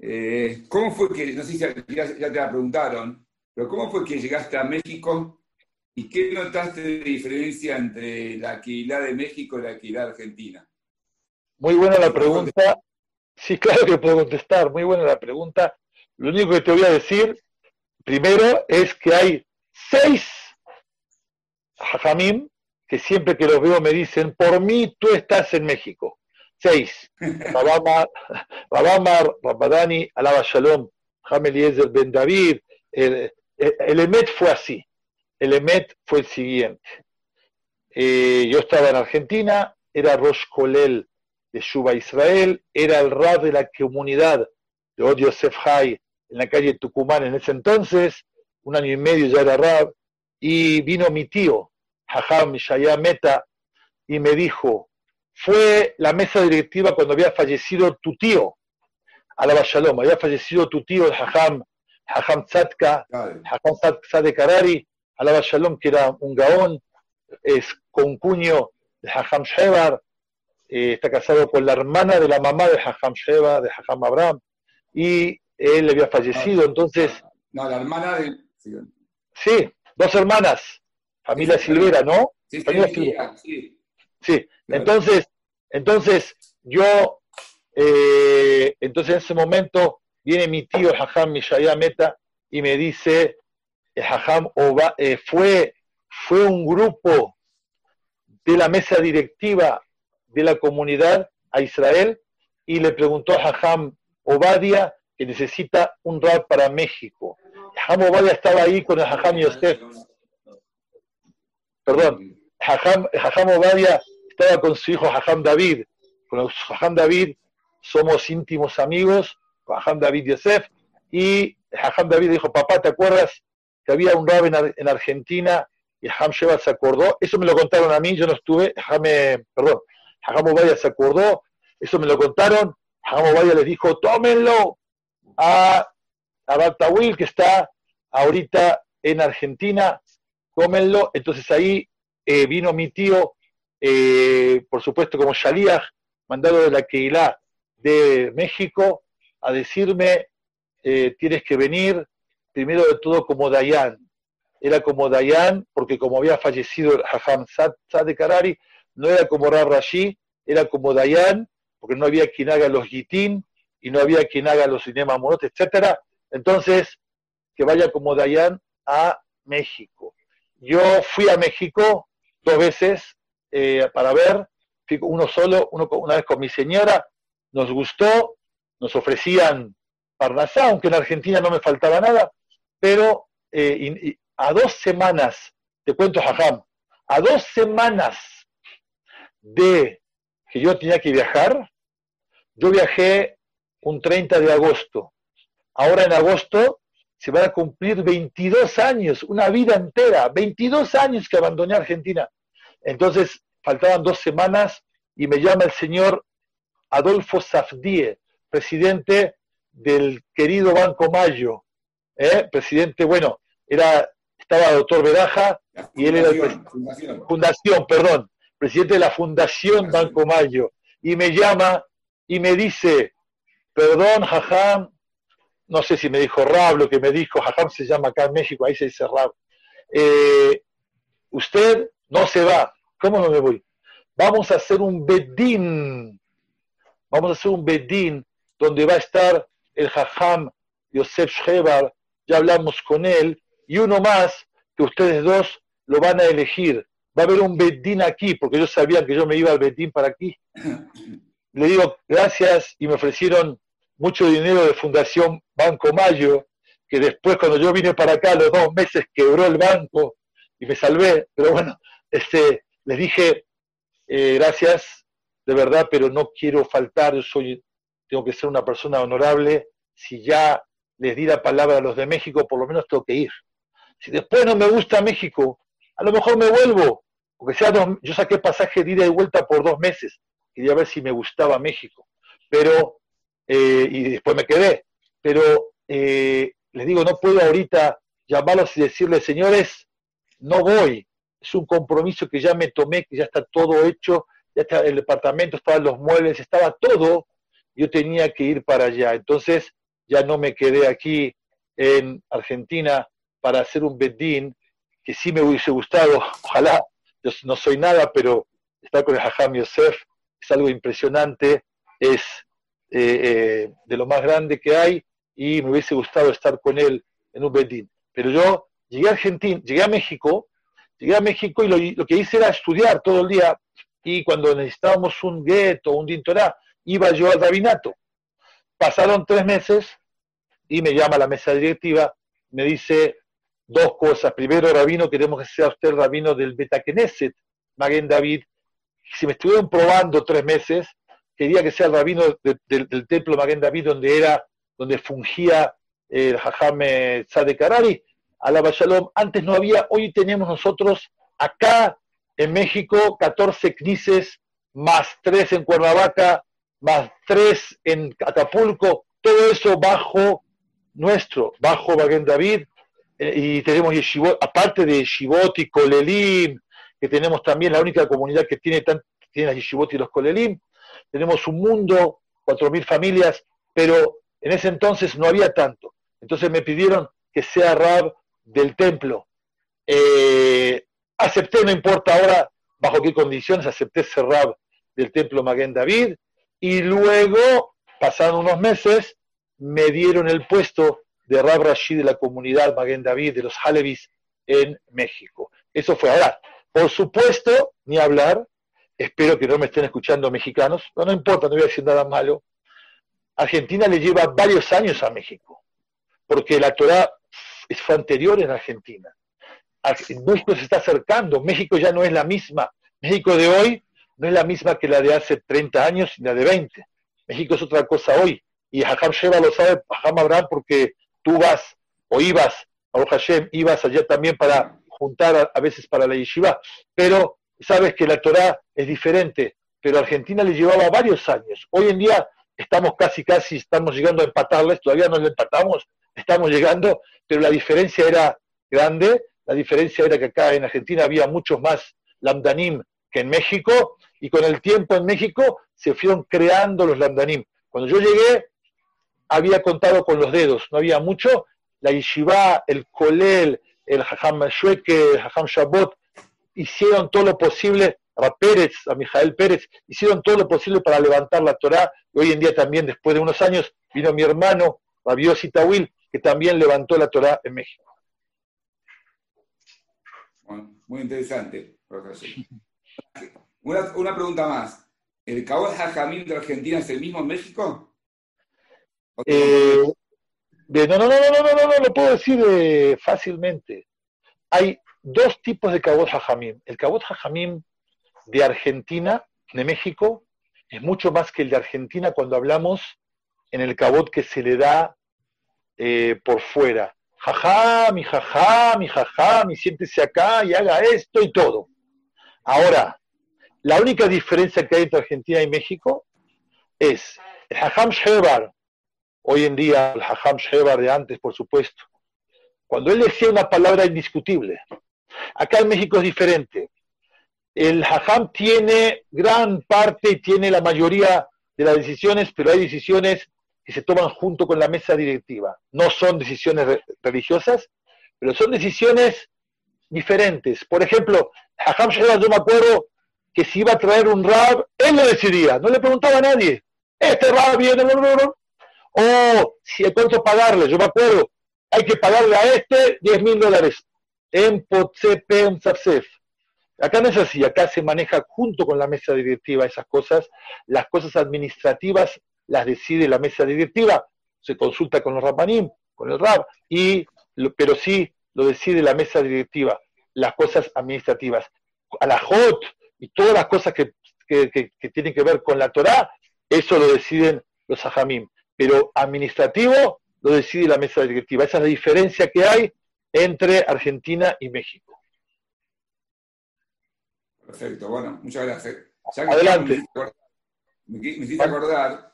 Eh, ¿Cómo fue que, no sé si ya, te la preguntaron, pero cómo fue que llegaste a México y qué notaste de diferencia entre la aquilidad de México y la aquilidad argentina? Muy buena la pregunta. Sí, claro que puedo contestar. Muy buena la pregunta. Lo único que te voy a decir, primero, es que hay seis hajamim que siempre que los veo me dicen, por mí tú estás en México. Seis. Rabamar, Rabadani, Alaba Shalom, Hamel Ben David. El, Emet fue así. El Emet fue el siguiente. Eh, yo estaba en Argentina, era Rosh Kolel de Shuba Israel, era el Rab de la comunidad de Od Yosef Hay en la calle Tucumán en ese entonces, un año y medio ya era Rab, y vino mi tío, Jajam Shaya Meta, y me dijo, fue la mesa directiva cuando había fallecido tu tío, Alaba Shalom, había fallecido tu tío, el Jajam Tzadka, Jajam Tzadek Karari, Alaba Shalom, que era un gaón, es concuño de Jajam Shebar, eh, está casado con la hermana de la mamá de Jajam Sheba, de Jajam Abraham, y él había fallecido, entonces... No, la hermana de... Sí, dos hermanas, familia Silvera, ¿no? Sí, sí, sí. Entonces, entonces yo, eh, entonces en ese momento viene mi tío Jajam Mishaya Meta y me dice, Jajam eh, fue, fue un grupo de la mesa directiva de la comunidad a Israel y le preguntó a Jajam Obadia que necesita un rap para México. Jajam Obadia estaba ahí con el Jajam Yosef. Perdón, Jajam, Jajam Obadia estaba con su hijo Jajam David. Con Jajam David somos íntimos amigos, con Jajam David Yosef, y Jajam David dijo, papá, ¿te acuerdas que había un rab en, Argentina y Jajam Sheba se acordó? Eso me lo contaron a mí, yo no estuve, Jajam, perdón, Jajam se acordó, eso me lo contaron, Jajam Obadia les dijo, tómenlo a, a Will, que está ahorita en Argentina, tómenlo. Entonces ahí eh, vino mi tío, eh, por supuesto como Shaliach, mandado de la Keilah de México, a decirme, eh, tienes que venir, primero de todo como Dayan. Era como Dayan, porque como había fallecido el Hajam de Karari, no era como Rab Rashi, era como Dayan, porque no había quien haga los gitín y no había quien haga los cinemas monos, etc. Entonces, que vaya como Dayan a México. Yo fui a México dos veces eh, para ver, uno solo, una vez con mi señora, nos gustó, nos ofrecían Parnasá, aunque en Argentina no me faltaba nada, pero eh, a dos semanas, te cuento Jajam, a dos semanas de que yo tenía que viajar, yo viajé un 30 de agosto. Ahora en agosto se van a cumplir 22 años, una vida entera, 22 años que abandoné Argentina. Entonces, faltaban dos semanas y me llama el señor Adolfo Safdie, presidente del querido Banco Mayo. ¿eh? Presidente, bueno, era, estaba el doctor Veraja y él era el fundación. fundación, perdón, presidente de la Fundación Banco Mayo. Y me llama y me dice, perdón, Jajam, no sé si me dijo Rab, lo que me dijo, Jajam se llama acá en México, ahí se dice Rab. Eh, usted no se va. ¿Cómo no me voy? Vamos a hacer un bedín. Vamos a hacer un bedín donde va a estar el Jajam Yosef Shebar, ya hablamos con él, y uno más que ustedes dos lo van a elegir. Va a haber un bedín aquí, porque ellos sabían que yo me iba al bedín para aquí. Le digo gracias y me ofrecieron mucho dinero de Fundación Banco Mayo, que después cuando yo vine para acá, los dos meses quebró el banco y me salvé, pero bueno, este, les dije, eh, gracias, de verdad, pero no quiero faltar, soy, tengo que ser una persona honorable, si ya les di la palabra a los de México, por lo menos tengo que ir. Si después no me gusta México, a lo mejor me vuelvo, porque sea yo saqué pasaje de ida y vuelta por dos meses, quería ver si me gustaba México, pero eh, y después me quedé. Pero eh, les digo, no puedo ahorita llamarlos y decirles, señores, no voy. Es un compromiso que ya me tomé, que ya está todo hecho, ya está el departamento, estaban los muebles, estaba todo. Yo tenía que ir para allá. Entonces ya no me quedé aquí en Argentina para hacer un bedín, que sí me hubiese gustado. <laughs> Ojalá, yo no soy nada, pero estar con el Hajam Yosef es algo impresionante. Es eh, eh, de lo más grande que hay y me hubiese gustado estar con él en un bedín. Pero yo llegué a Argentina, llegué a México, llegué a México y lo, que hice era estudiar todo el día y cuando necesitábamos un gueto, un dintorá, iba yo al rabinato. Pasaron tres meses y me llama la mesa directiva, me dice dos cosas. Primero, rabino, queremos que sea usted rabino del Betakeneset, Maguen David. Si me estuvieron probando tres meses, quería que sea el rabino del templo Maguen David, donde era, donde fungía el Jajame Sadekarari, Alaba Shalom. Antes no había, hoy tenemos nosotros acá en México 14 knises, más 3 en Cuernavaca, más 3 en Acapulco, todo eso bajo nuestro, bajo Maguen David, eh, y tenemos yeshivot, aparte de Yeshivot y Kolelim, que tenemos también la única comunidad que tiene, tiene las Yeshivot y los Kolelim, tenemos un mundo, cuatro mil familias, pero en ese entonces no había tanto. Entonces me pidieron que sea Rab del templo. Eh, acepté, no importa ahora bajo qué condiciones, acepté ser Rab del templo Maguen David y luego, pasaron unos meses, me dieron el puesto de Rab Rashid de la comunidad Maguen David, de los Halevis en México. Eso fue ahora. Por supuesto, ni hablar espero que no me estén escuchando mexicanos, no, no importa, no voy a decir nada malo, Argentina le lleva varios años a México, porque la Torah fue anterior en Argentina. México se está acercando, México ya no es la misma, México de hoy no es la misma que la de hace 30 años ni la de 20. México es otra cosa hoy. Y Hajam Sheba lo sabe, Hajam Abraham, porque tú vas o ibas, a Hashem, ibas allá también para juntar a, veces para la yeshiva, pero sabes que la Torah es diferente, pero Argentina le llevaba varios años. Hoy en día estamos casi, casi, estamos llegando a empatarles, todavía no le empatamos, estamos llegando, pero la diferencia era grande, la diferencia era que acá en Argentina había muchos más lamdanim que en México, y con el tiempo en México se fueron creando los lamdanim. Cuando yo llegué, había contado con los dedos, no había mucho, la yeshiva, el kolel, el Jajam Shueke, el Jajam Shabot, hicieron todo lo posible, a Pérez, a Mijael Pérez, hicieron todo lo posible para levantar la Torah, y hoy en día también, después de unos años, vino mi hermano, Rabiosi Tawil, que también levantó la Torah en México. muy interesante, una, una, pregunta más. ¿El Kabot Jajamín de Argentina es el mismo en México? Eh, no, no, no, no, no, no, no, lo puedo decir eh, fácilmente. Hay dos tipos de Kabot Jajamim. El Kabot Jajamim de Argentina, de México, es mucho más que el de Argentina cuando hablamos en el Kabot que se le da eh, por fuera. Jajam, mi jajam, mi jajam, y siéntese acá y haga esto y todo. Ahora, la única diferencia que hay entre Argentina y México es el jajam Shebar, hoy en día el Hajam Shebar de antes, por supuesto, cuando él decía una palabra indiscutible. Acá en México es diferente. El Hajam tiene gran parte y tiene la mayoría de las decisiones, pero hay decisiones que se toman junto con la mesa directiva. No son decisiones religiosas, pero son decisiones diferentes. Por ejemplo, Hajam Shebar, yo me acuerdo que si iba a traer un rab, él lo decidía, no le preguntaba a nadie. Este rab viene, o si hay cuánto pagarle, yo me acuerdo, hay que pagarle a este 10 mil dólares en en Sapsef. Acá no es así, acá se maneja junto con la mesa directiva esas cosas, las cosas administrativas las decide la mesa directiva, se consulta con los rabanim, con el rab, y, pero sí lo decide la mesa directiva, las cosas administrativas. A la JOT y todas las cosas que, tienen que ver con la Torah, eso lo deciden los ajamim pero administrativo lo decide la mesa directiva. Esa es la diferencia que hay entre Argentina y México. Perfecto, bueno, muchas gracias. Adelante. Me, hiciste acordar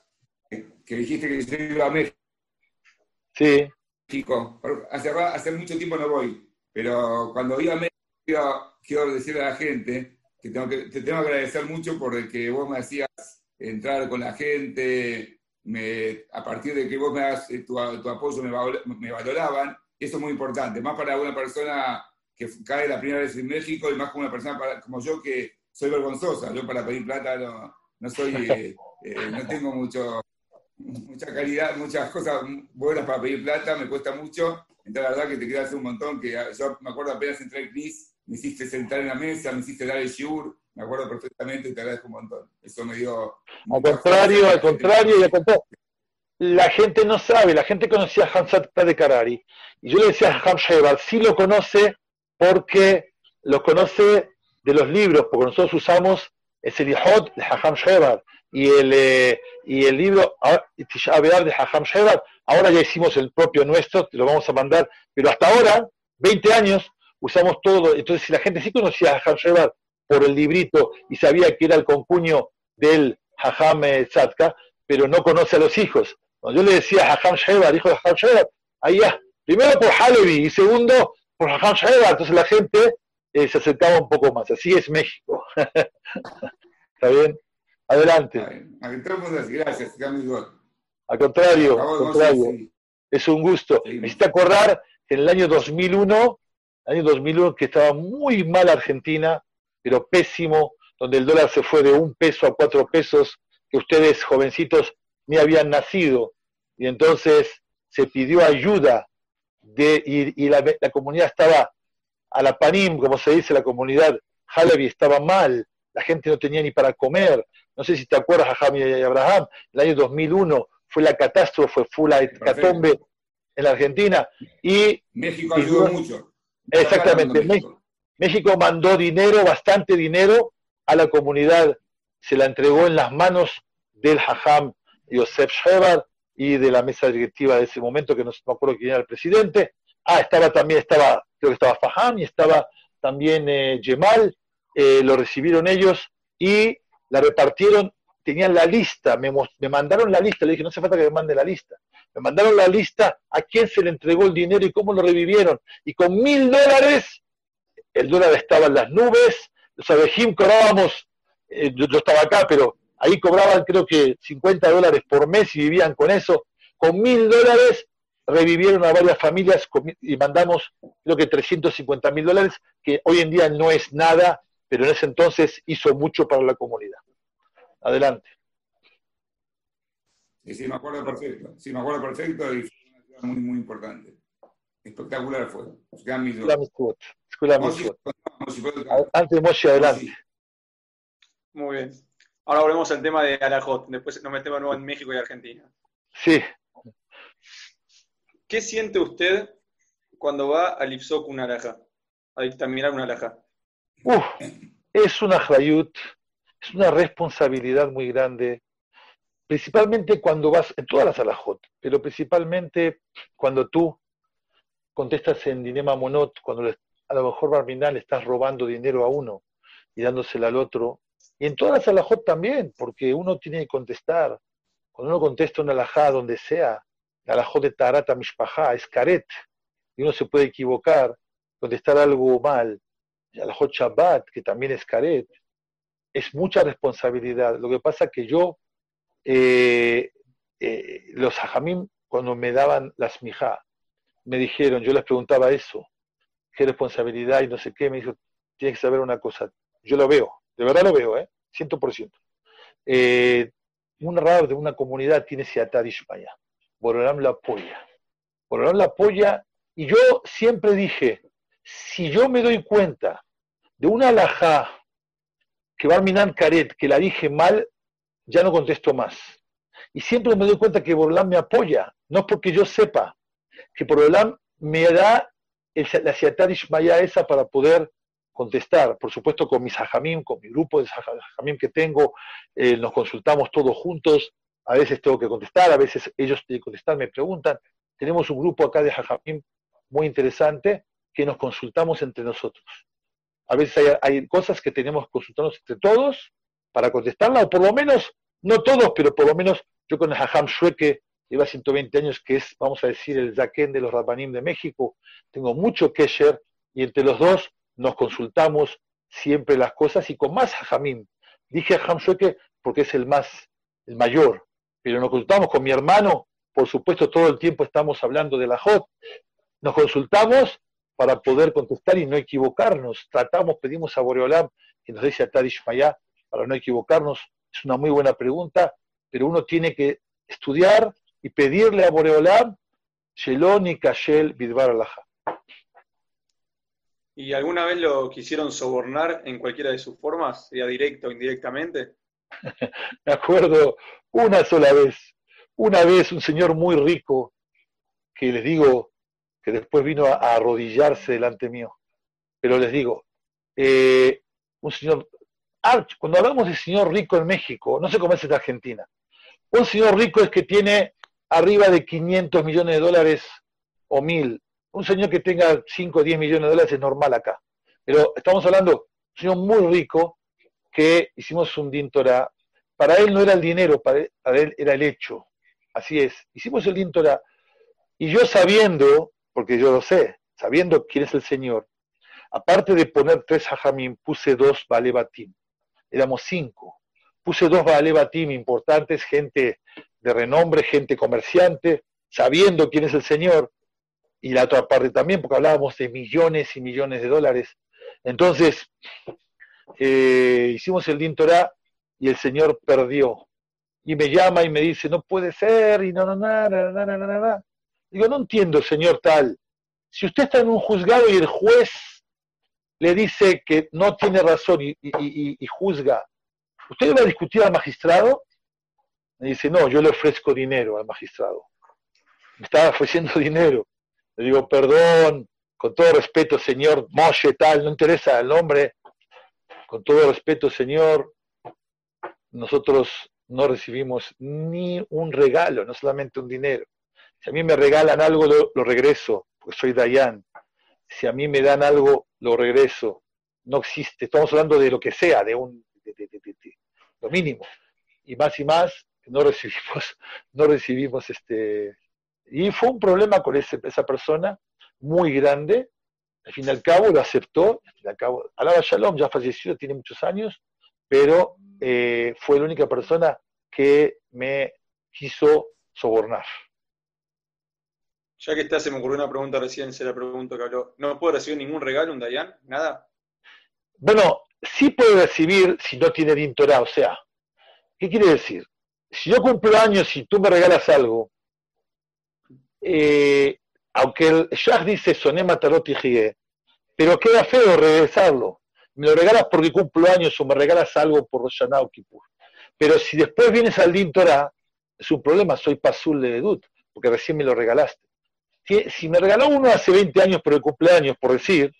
que dijiste que yo iba a México. Sí. México. Hace, hace mucho tiempo no voy, pero cuando iba a México, quiero, decirle a la gente que, tengo que te tengo que agradecer mucho por que vos me hacías entrar con la gente, a partir de que vos me das eh, tu, apoyo me, valoraban, eso es muy importante, más para una persona que cae la primera vez en México y más como una persona como yo que soy vergonzosa, yo para pedir plata no, soy, <laughs> eh, eh, no tengo mucho, mucha calidad, muchas cosas buenas para pedir plata, me cuesta mucho, entonces la verdad que te hacer un montón, que yo me acuerdo apenas entré al CNIS, me hiciste sentar en la mesa, me hiciste dar el shiur, me acuerdo perfectamente y te agradezco un montón. Eso me dio... Al contrario, al contrario, y al contrario. La gente no sabe, la gente conocía a Hamzat de Karari. Y yo le decía a Ham Shebar, sí lo conoce porque lo conoce de los libros, porque nosotros usamos el Ihot de Hajam Shebar y el, eh, y el libro de Hajam Shebar. Ahora ya hicimos el propio nuestro, te lo vamos a mandar, pero hasta ahora, 20 años, usamos todo. Entonces, si la gente sí conocía a Hajam Shebar por el librito y sabía que era el concuño del Hajam Tzadka, pero no conoce a los hijos. Cuando yo le decía Hajam Shebar, hijo de Hajam Shebar, ahí ya, primero por Halevi y segundo por Hajam Shebar, entonces la gente eh, se acercaba un poco más. Así es México. <laughs> ¿Está bien? Adelante. Gracias, Al contrario, al contrario. Es un gusto. Me hiciste acordar que en el año 2001, el año 2001 que estaba muy mal Argentina, pero pésimo, donde el dólar se fue de un peso a cuatro pesos, que ustedes jovencitos ni habían nacido, y entonces se pidió ayuda de, y, la, comunidad estaba a la panim, como se dice, la comunidad Halevi estaba mal, la gente no tenía ni para comer. No sé si te acuerdas, Jami y Abraham, el año 2001 fue la catástrofe, fue la hecatombe en la Argentina. Y México ayudó mucho. Exactamente. México. México mandó dinero, bastante dinero, a la comunidad. Se la entregó en las manos del Hajam Yosef Shebar y de la mesa directiva de ese momento, que no me acuerdo quién era el presidente. Ah, estaba también, estaba, creo que estaba Faham y estaba también eh, Yemal. Eh, lo recibieron ellos y la repartieron. Tenían la lista, me, me mandaron la lista. Le dije, no hace falta que me mande la lista. Me mandaron la lista a quién se le entregó el dinero y cómo lo revivieron. Y con mil dólares, el dólar estaba en las nubes, los abejim cobrábamos, eh, yo, estaba acá, pero ahí cobraban creo que 50 dólares por mes y vivían con eso. Con mil dólares revivieron a varias familias y mandamos creo que 350 mil dólares, que hoy en día no es nada, pero en ese entonces hizo mucho para la comunidad. Adelante. Sí, sí, me acuerdo perfecto. Sí, me acuerdo perfecto y fue muy, muy importante. Espectacular fue. Antes de Moshe, adelante. Muy bien. Ahora volvemos al tema de Arajot. Después nos metemos nuevo en México y Argentina. Sí. ¿Qué siente usted cuando va al Ipsok una alaja? A dictaminar una alaja. Es una hayut, es una responsabilidad muy grande principalmente cuando vas, en todas las alajot, pero principalmente cuando tú contestas en Dinema Monot, cuando a lo mejor Barminal estás robando dinero a uno y dándoselo al otro, y en todas las alajot también, porque uno tiene que contestar. Cuando uno contesta una alajá donde sea, la alajot de Tarata Mishpajá es caret, y uno se puede equivocar, contestar algo mal, la alajot Shabbat, que también es caret, es mucha responsabilidad. Lo que pasa que yo eh, eh, los hajamim, cuando me daban las mijá, me dijeron, yo les preguntaba eso, qué responsabilidad y no sé qué, me dijo, tienes que saber una cosa, yo lo veo, de verdad lo veo, ¿eh? 100%. Eh, un rab de una comunidad tiene Siatad Ishmaya, Borolam la apoya, Borolam la apoya, y yo siempre dije, si yo me doy cuenta de una alajá que va a Minan Karet, que la dije mal, ya no contesto más. Y siempre me doy cuenta que Borolán me apoya, no porque yo sepa, que Borolán me da la siatad Ishmaya esa para poder contestar. Por supuesto, con mis hajamim, con mi grupo de hajamim que tengo, eh, nos consultamos todos juntos. A veces tengo que contestar, a veces ellos tienen que contestar, me preguntan. Tenemos un grupo acá de hajamim muy interesante que nos consultamos entre nosotros. A veces hay, cosas que tenemos que consultarnos entre todos para contestarla, o por lo menos, no todos, pero por lo menos yo con el Hajam Shueke, lleva 120 años, que es, vamos a decir, el Zaken de los Rabbanim de México, tengo mucho kesher, y entre los dos nos consultamos siempre las cosas, y con más Hajamim. Dije Hajam Shueke porque es el más, el mayor, pero nos consultamos con mi hermano, por supuesto todo el tiempo estamos hablando de la Jot, nos consultamos para poder contestar y no equivocarnos. Tratamos, pedimos a Boreolam que nos dice a Tadish Maya para no equivocarnos, es una muy buena pregunta, pero uno tiene que estudiar y pedirle a Boreolam, Shelon y Kashel Bidbar Alaha. ¿Y alguna vez lo quisieron sobornar en cualquiera de sus formas, sea directo o indirectamente? <laughs> Me acuerdo una sola vez, una vez un señor muy rico, que les digo, que después vino a, arrodillarse delante mío, pero les digo, eh, un señor cuando hablamos de señor rico en México, no sé cómo es en Argentina. Un señor rico es que tiene arriba de 500 millones de dólares o mil. Un señor que tenga 5 o 10 millones de dólares es normal acá. Pero estamos hablando de un señor muy rico que hicimos un dintora. Para él no era el dinero, para él, era el hecho. Así es. Hicimos el dintora. Y yo sabiendo, porque yo lo sé, sabiendo quién es el Señor, aparte de poner tres hajamim, puse dos balebatim éramos cinco. Puse dos Batim importantes, gente de renombre, gente comerciante, sabiendo quién es el Señor, y la otra parte también, porque hablábamos de millones y millones de dólares. Entonces, eh, hicimos el Din y el Señor perdió. Y me llama y me dice, no puede ser, y no, no, nada, nada, nada, nada. Digo, no entiendo, señor tal. Si usted está en un juzgado y el juez le dice que no tiene razón y, juzga, ¿usted va a discutir al magistrado? Me dice, no, yo le ofrezco dinero al magistrado. Me estaba ofreciendo <laughs> dinero. Le digo, perdón, con todo respeto, señor Moshe, tal, no interesa el nombre, con todo respeto, señor, nosotros no recibimos ni un regalo, no solamente un dinero. Si a mí me regalan algo, lo, regreso, porque soy Dayan. Si a mí me dan algo, lo regreso. No existe. Estamos hablando de lo que sea, de un lo mínimo. Y más y más, no recibimos, <laughs> no recibimos este. Y fue un problema con ese, esa persona muy grande. Al fin y al cabo lo aceptó. Al fin y al cabo, Alaba Shalom ya falleció, tiene muchos años, pero eh, fue la única persona que me quiso sobornar. Ya que está, se me ocurrió una pregunta recién, se la pregunto habló. ¿No puede recibir ningún regalo un Dayan? ¿Nada? Bueno, sí puede recibir si no tiene dintorá. O sea, ¿qué quiere decir? Si yo cumplo años y tú me regalas algo, eh, aunque el Shah dice Sonema Tarot y pero queda feo regresarlo me lo regalas porque cumplo años o me regalas algo por Roshaná o Kippur. Pero si después vienes al Din es un problema, soy Pasul de Edut, porque recién me lo regalaste. Si, me regaló uno hace 20 años por el cumpleaños, por decir,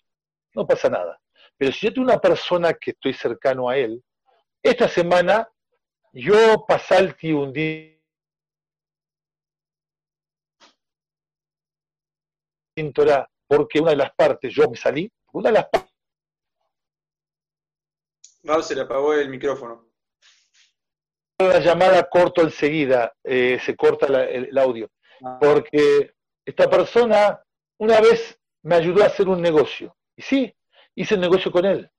no pasa nada. Pero si yo tengo una persona que estoy cercano a él, esta semana yo pasalti un día porque una de las partes, yo me salí, una de las partes no, se le apagó el micrófono. La llamada corto enseguida, eh, se corta el, audio. Ah. Porque esta persona una vez me ayudó a hacer un negocio. Y sí, hice el negocio con él.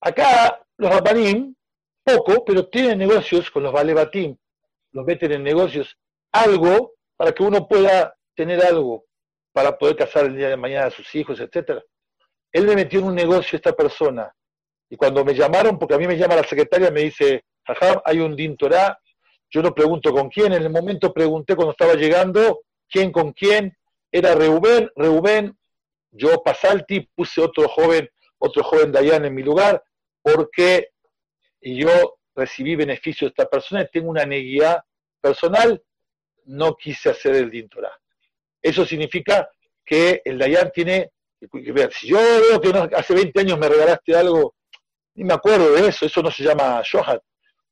Acá los Rabanim, poco, pero tienen negocios con los Valebatim, los meten en negocios, algo para que uno pueda tener algo para poder casar el día de mañana a sus hijos, etc. Él me metió en un negocio esta persona y cuando me llamaron, porque a mí me llama la secretaria, me dice, ajá, hay un Dintorá, yo no pregunto con quién, en el momento pregunté cuando estaba llegando, quién con quién, era Reubén, Reubén, yo Pasalti, puse otro joven, otro joven Dayan en mi lugar, porque yo recibí beneficio de esta persona y tengo una neguía personal, no quise hacer el Dintorá. Eso significa que el Dayan tiene, si yo veo que hace 20 años me regalaste algo ni me acuerdo de eso, eso no se llama Shohat,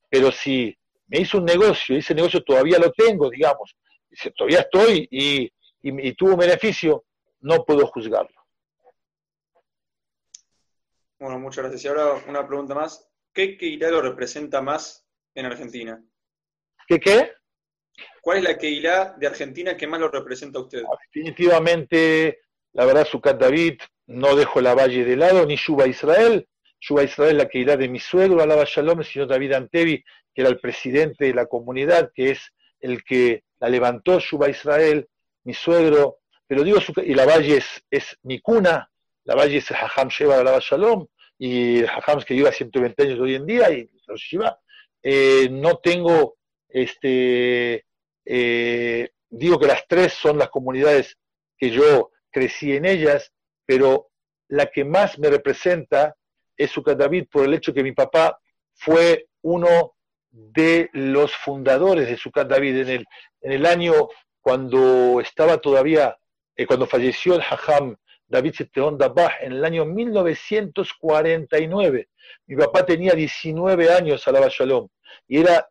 pero si me hizo un negocio y ese negocio todavía lo tengo, digamos, si todavía estoy y, y, tuvo un beneficio, no puedo juzgarlo. Bueno, muchas gracias. Y ahora una pregunta más. ¿Qué Keilah lo representa más en Argentina? ¿Qué qué? ¿Cuál es la Keilah de Argentina que más lo representa a usted? Definitivamente, la verdad, Sucat David, no dejo la valle de lado, ni Yuba Israel, Yuba Israel, la que de mi suegro, Alaba Shalom, el señor David Antevi, que era el presidente de la comunidad, que es el que la levantó, Yuba Israel, mi suegro, pero digo, y la valle es, mi cuna, la valle es el Hajam Sheba Alaba Shalom, y el Hajam que lleva 120 años hoy en día, y Shiva, eh, no tengo, este, eh, digo que las tres son las comunidades que yo crecí en ellas, pero la que más me representa es Sukkot David por el hecho que mi papá fue uno de los fundadores de Sukkot David en el, en el año cuando estaba todavía, eh, cuando falleció el Hajam David Seteón Dabah en el año 1949. Mi papá tenía 19 años, alaba Shalom, y era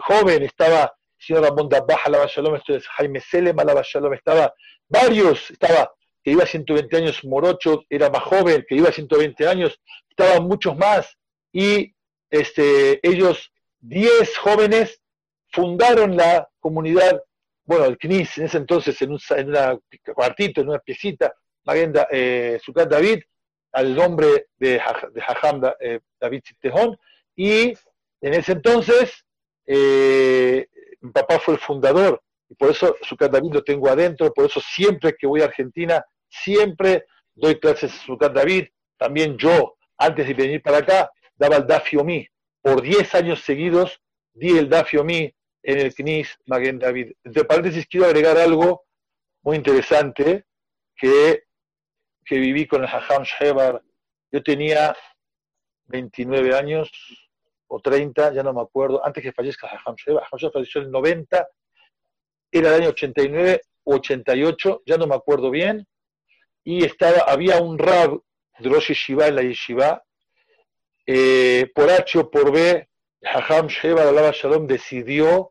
joven, estaba el señor Ramón Dabah, alaba Shalom, Jaime Selem, alaba Shalom, estaba varios, estaba que iba a 120 años, Morocho era más joven, que iba a 120 años, estaban muchos más, y este, ellos, 10 jóvenes, fundaron la comunidad, bueno, el CNIS, en ese entonces, en un en una cuartito, en una piecita, Magenda eh, Sukat David, al nombre de, de Jajam eh, David Tejón, y en ese entonces, eh, mi papá fue el fundador, y por eso Sukat David lo tengo adentro, por eso siempre que voy a Argentina Siempre doy clases Sukkot David. También yo, antes de venir para acá, daba el Dafio Mi. Por 10 años seguidos di el Dafio Mi en el Knis Maguen David. Entre paréntesis, quiero agregar algo muy interesante que, que viví con el Hajam Shebar. Yo tenía 29 años o 30, ya no me acuerdo, antes que fallezca Hajam Shebar. Hajam Shebar falleció en el 90, era el año 89 o 88, ya no me acuerdo bien y estaba, había un rab de Rosh Yeshiva en la Yeshiva, eh, por H o por B, Hajam Sheba Alaba Shalom decidió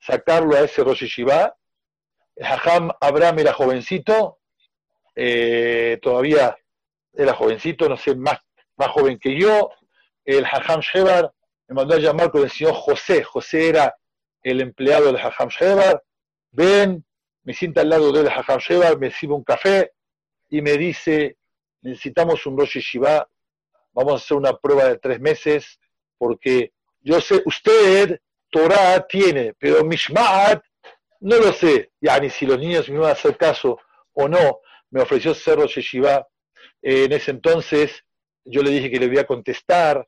sacarlo a ese Rosh Yeshiva. Hajam Abraham era jovencito, eh, todavía era jovencito, no sé, más, más joven que yo. El Hajam Shebar me mandó a llamar con el señor José. José era el empleado del Hajam Shebar. Ven, me sienta al lado del Hajam Shebar, me sirve un café y me dice, necesitamos un Rosh Yeshiva, vamos a hacer una prueba de tres meses, porque yo sé, usted Torah tiene, pero Mishmaat no lo sé. Ya ni si los niños me van a hacer caso o no, me ofreció ser Rosh Yeshiva. en ese entonces yo le dije que le voy a contestar,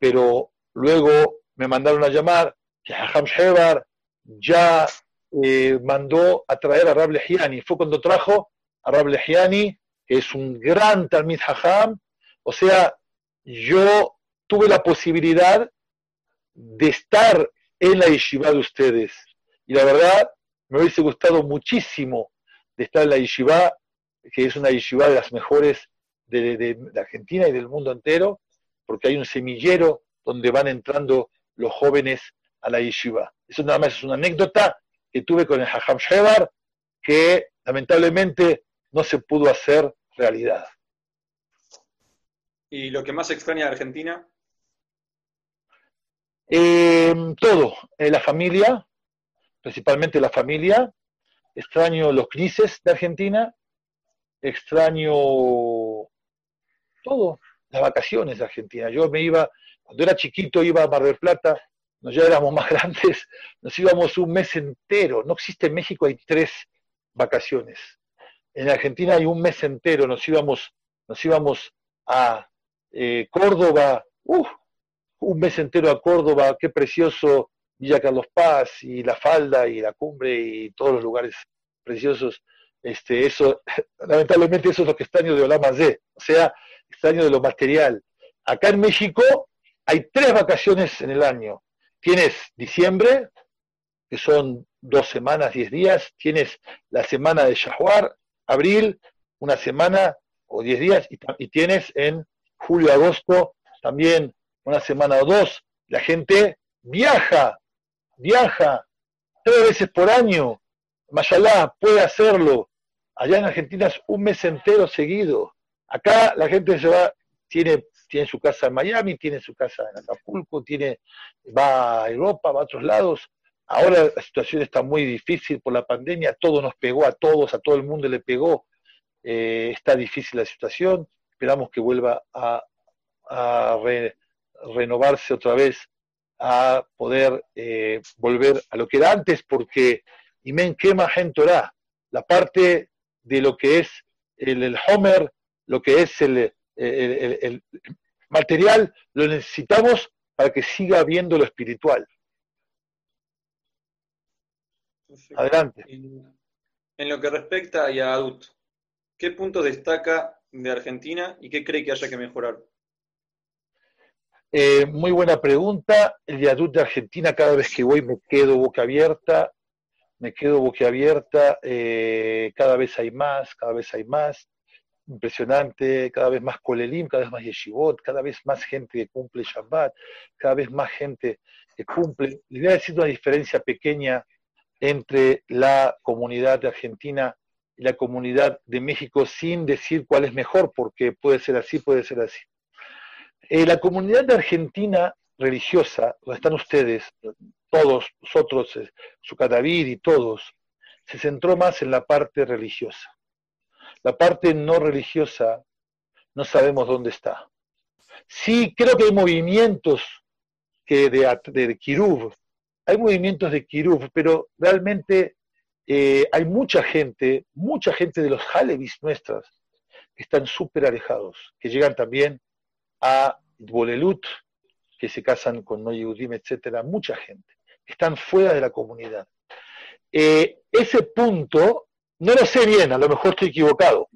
pero luego me mandaron a llamar que Hajam Shebar ya eh, mandó a traer a Rab Lehiani. Fue cuando trajo a Rab Lehiani, que es un gran Talmid Hajam. O sea, yo tuve la posibilidad de estar en la yeshiva de ustedes. Y la verdad, me hubiese gustado muchísimo de estar en la yeshiva, que es una yeshiva de las mejores de, de Argentina y del mundo entero, porque hay un semillero donde van entrando los jóvenes a la yeshiva. Eso nada más es una anécdota que tuve con el Hajam Shebar, que lamentablemente no se pudo hacer realidad. ¿Y lo que más extraña de Argentina? Eh, todo, eh, la familia, principalmente la familia. Extraño los crisis de Argentina, extraño todo, las vacaciones de Argentina. Yo me iba, cuando era chiquito iba a Mar del Plata, nos ya éramos <laughs> más grandes, nos íbamos un mes entero. No existe en México, hay tres vacaciones. En Argentina hay un mes entero, nos íbamos, nos íbamos a eh, Córdoba, un mes entero a Córdoba, qué precioso Villa Carlos Paz y La Falda y la Cumbre y todos los lugares preciosos. Este, eso, <laughs> lamentablemente eso es lo que extraño de Olama Z, o sea, extraño de lo material. Acá en México hay tres vacaciones en el año. Tienes diciembre, que son dos semanas, diez días, tienes la semana de Shahuar, abril, una semana o diez días, y, tienes en julio, agosto, también una semana o dos. La gente viaja, viaja tres veces por año. Mayalá puede hacerlo. Allá en Argentina es un mes entero seguido. Acá la gente se va, tiene tiene su casa en Miami, tiene su casa en Acapulco, tiene, va a Europa, va a otros lados. Ahora la situación está muy difícil por la pandemia, todo nos pegó a todos, a todo el mundo le pegó. Eh, está difícil la situación, esperamos que vuelva a, renovarse otra vez, a poder eh, volver a lo que era antes, porque Imen Kema Torah, la parte de lo que es el, Homer, lo que es el, el, material lo necesitamos para que siga habiendo lo espiritual. Adelante. En, lo que respecta a Yadut, ¿qué punto destaca de Argentina y qué cree que haya que mejorar? Eh, muy buena pregunta. El Yadut de Argentina, cada vez que voy me quedo boca abierta, me quedo boca abierta, eh, cada vez hay más, cada vez hay más impresionante, cada vez más kolelim, cada vez más yeshivot, cada vez más gente que cumple Shabbat, cada vez más gente que cumple. Les voy a decir una diferencia pequeña entre la comunidad de Argentina la comunidad de México sin decir cuál es mejor, porque puede ser así, puede ser así. Eh, la comunidad de Argentina religiosa, donde están ustedes, todos nosotros, eh, su David y todos, se centró más en la parte religiosa. La parte no religiosa no sabemos dónde está. Sí, creo que hay movimientos que de, de, Kiruv, hay movimientos de Kiruv, pero realmente eh, hay mucha gente, mucha gente de los Halevis nuestras, que están súper alejados, que llegan también a Bolelut, que se casan con no Yehudim, etcétera, mucha gente, están fuera de la comunidad. Eh, ese punto no lo sé bien, a lo mejor estoy equivocado.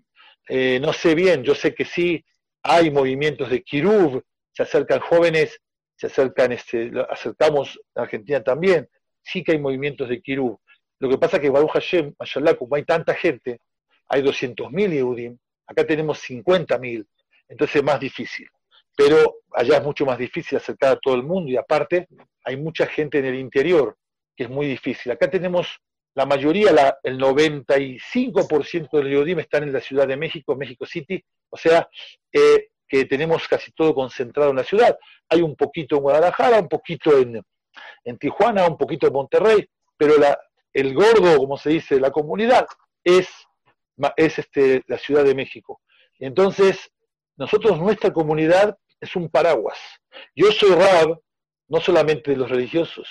Eh, no sé bien, yo sé que sí hay movimientos de Kiruv, se acercan jóvenes, se acercan, este, acercamos a Argentina también, sí que hay movimientos de Kiruv. Lo que pasa es que Baruch Hashem, Mashallah, como hay tanta gente, hay 200.000 Yehudim, acá tenemos 50.000, entonces es más difícil. Pero allá es mucho más difícil acercar a todo el mundo y aparte hay mucha gente en el interior que es muy difícil. Acá tenemos la mayoría, la, el 95% del Yehudim están en la Ciudad de México, México City, o sea, eh, que tenemos casi todo concentrado en la ciudad. Hay un poquito en Guadalajara, un poquito en, en Tijuana, un poquito en Monterrey, pero la, el gordo, como se dice, la comunidad es, es este, la Ciudad de México. Entonces, nosotros, nuestra comunidad es un paraguas. Yo soy rab, no solamente de los religiosos,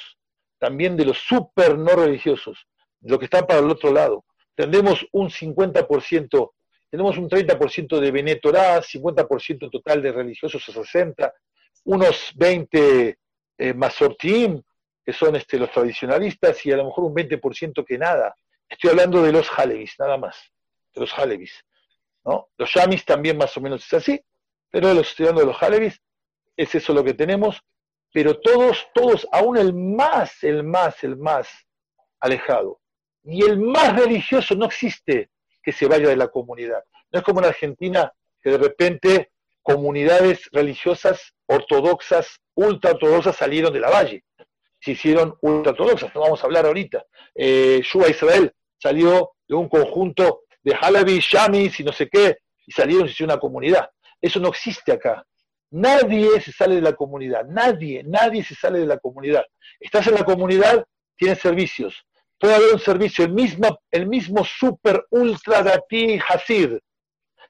también de los super no religiosos, de los que están para el otro lado. Tenemos un 50%, tenemos un 30% de Benetorá, 50% total de religiosos a 60, unos 20 eh, Masortim, que son este, los tradicionalistas, y a lo mejor un 20% que nada. Estoy hablando de los Halevis, nada más, de los Halevis. ¿no? Los Yamis también más o menos es así, pero los estoy hablando de los Halevis, es eso lo que tenemos, pero todos, todos, aún el más, el más, el más alejado, y el más religioso no existe que se vaya de la comunidad. No es como en Argentina que de repente comunidades religiosas ortodoxas, ultra ortodoxas salieron de la valle, se hicieron ultra ortodoxas, no vamos a hablar ahorita. Eh, Israel salió de un conjunto de Halabi, Shamis y no sé qué, y salieron y se hicieron una comunidad. Eso no existe acá. Nadie se sale de la comunidad, nadie, nadie se sale de la comunidad. Estás en la comunidad, tienes servicios. Puede haber un servicio, el mismo, el mismo super ultra gati Hasid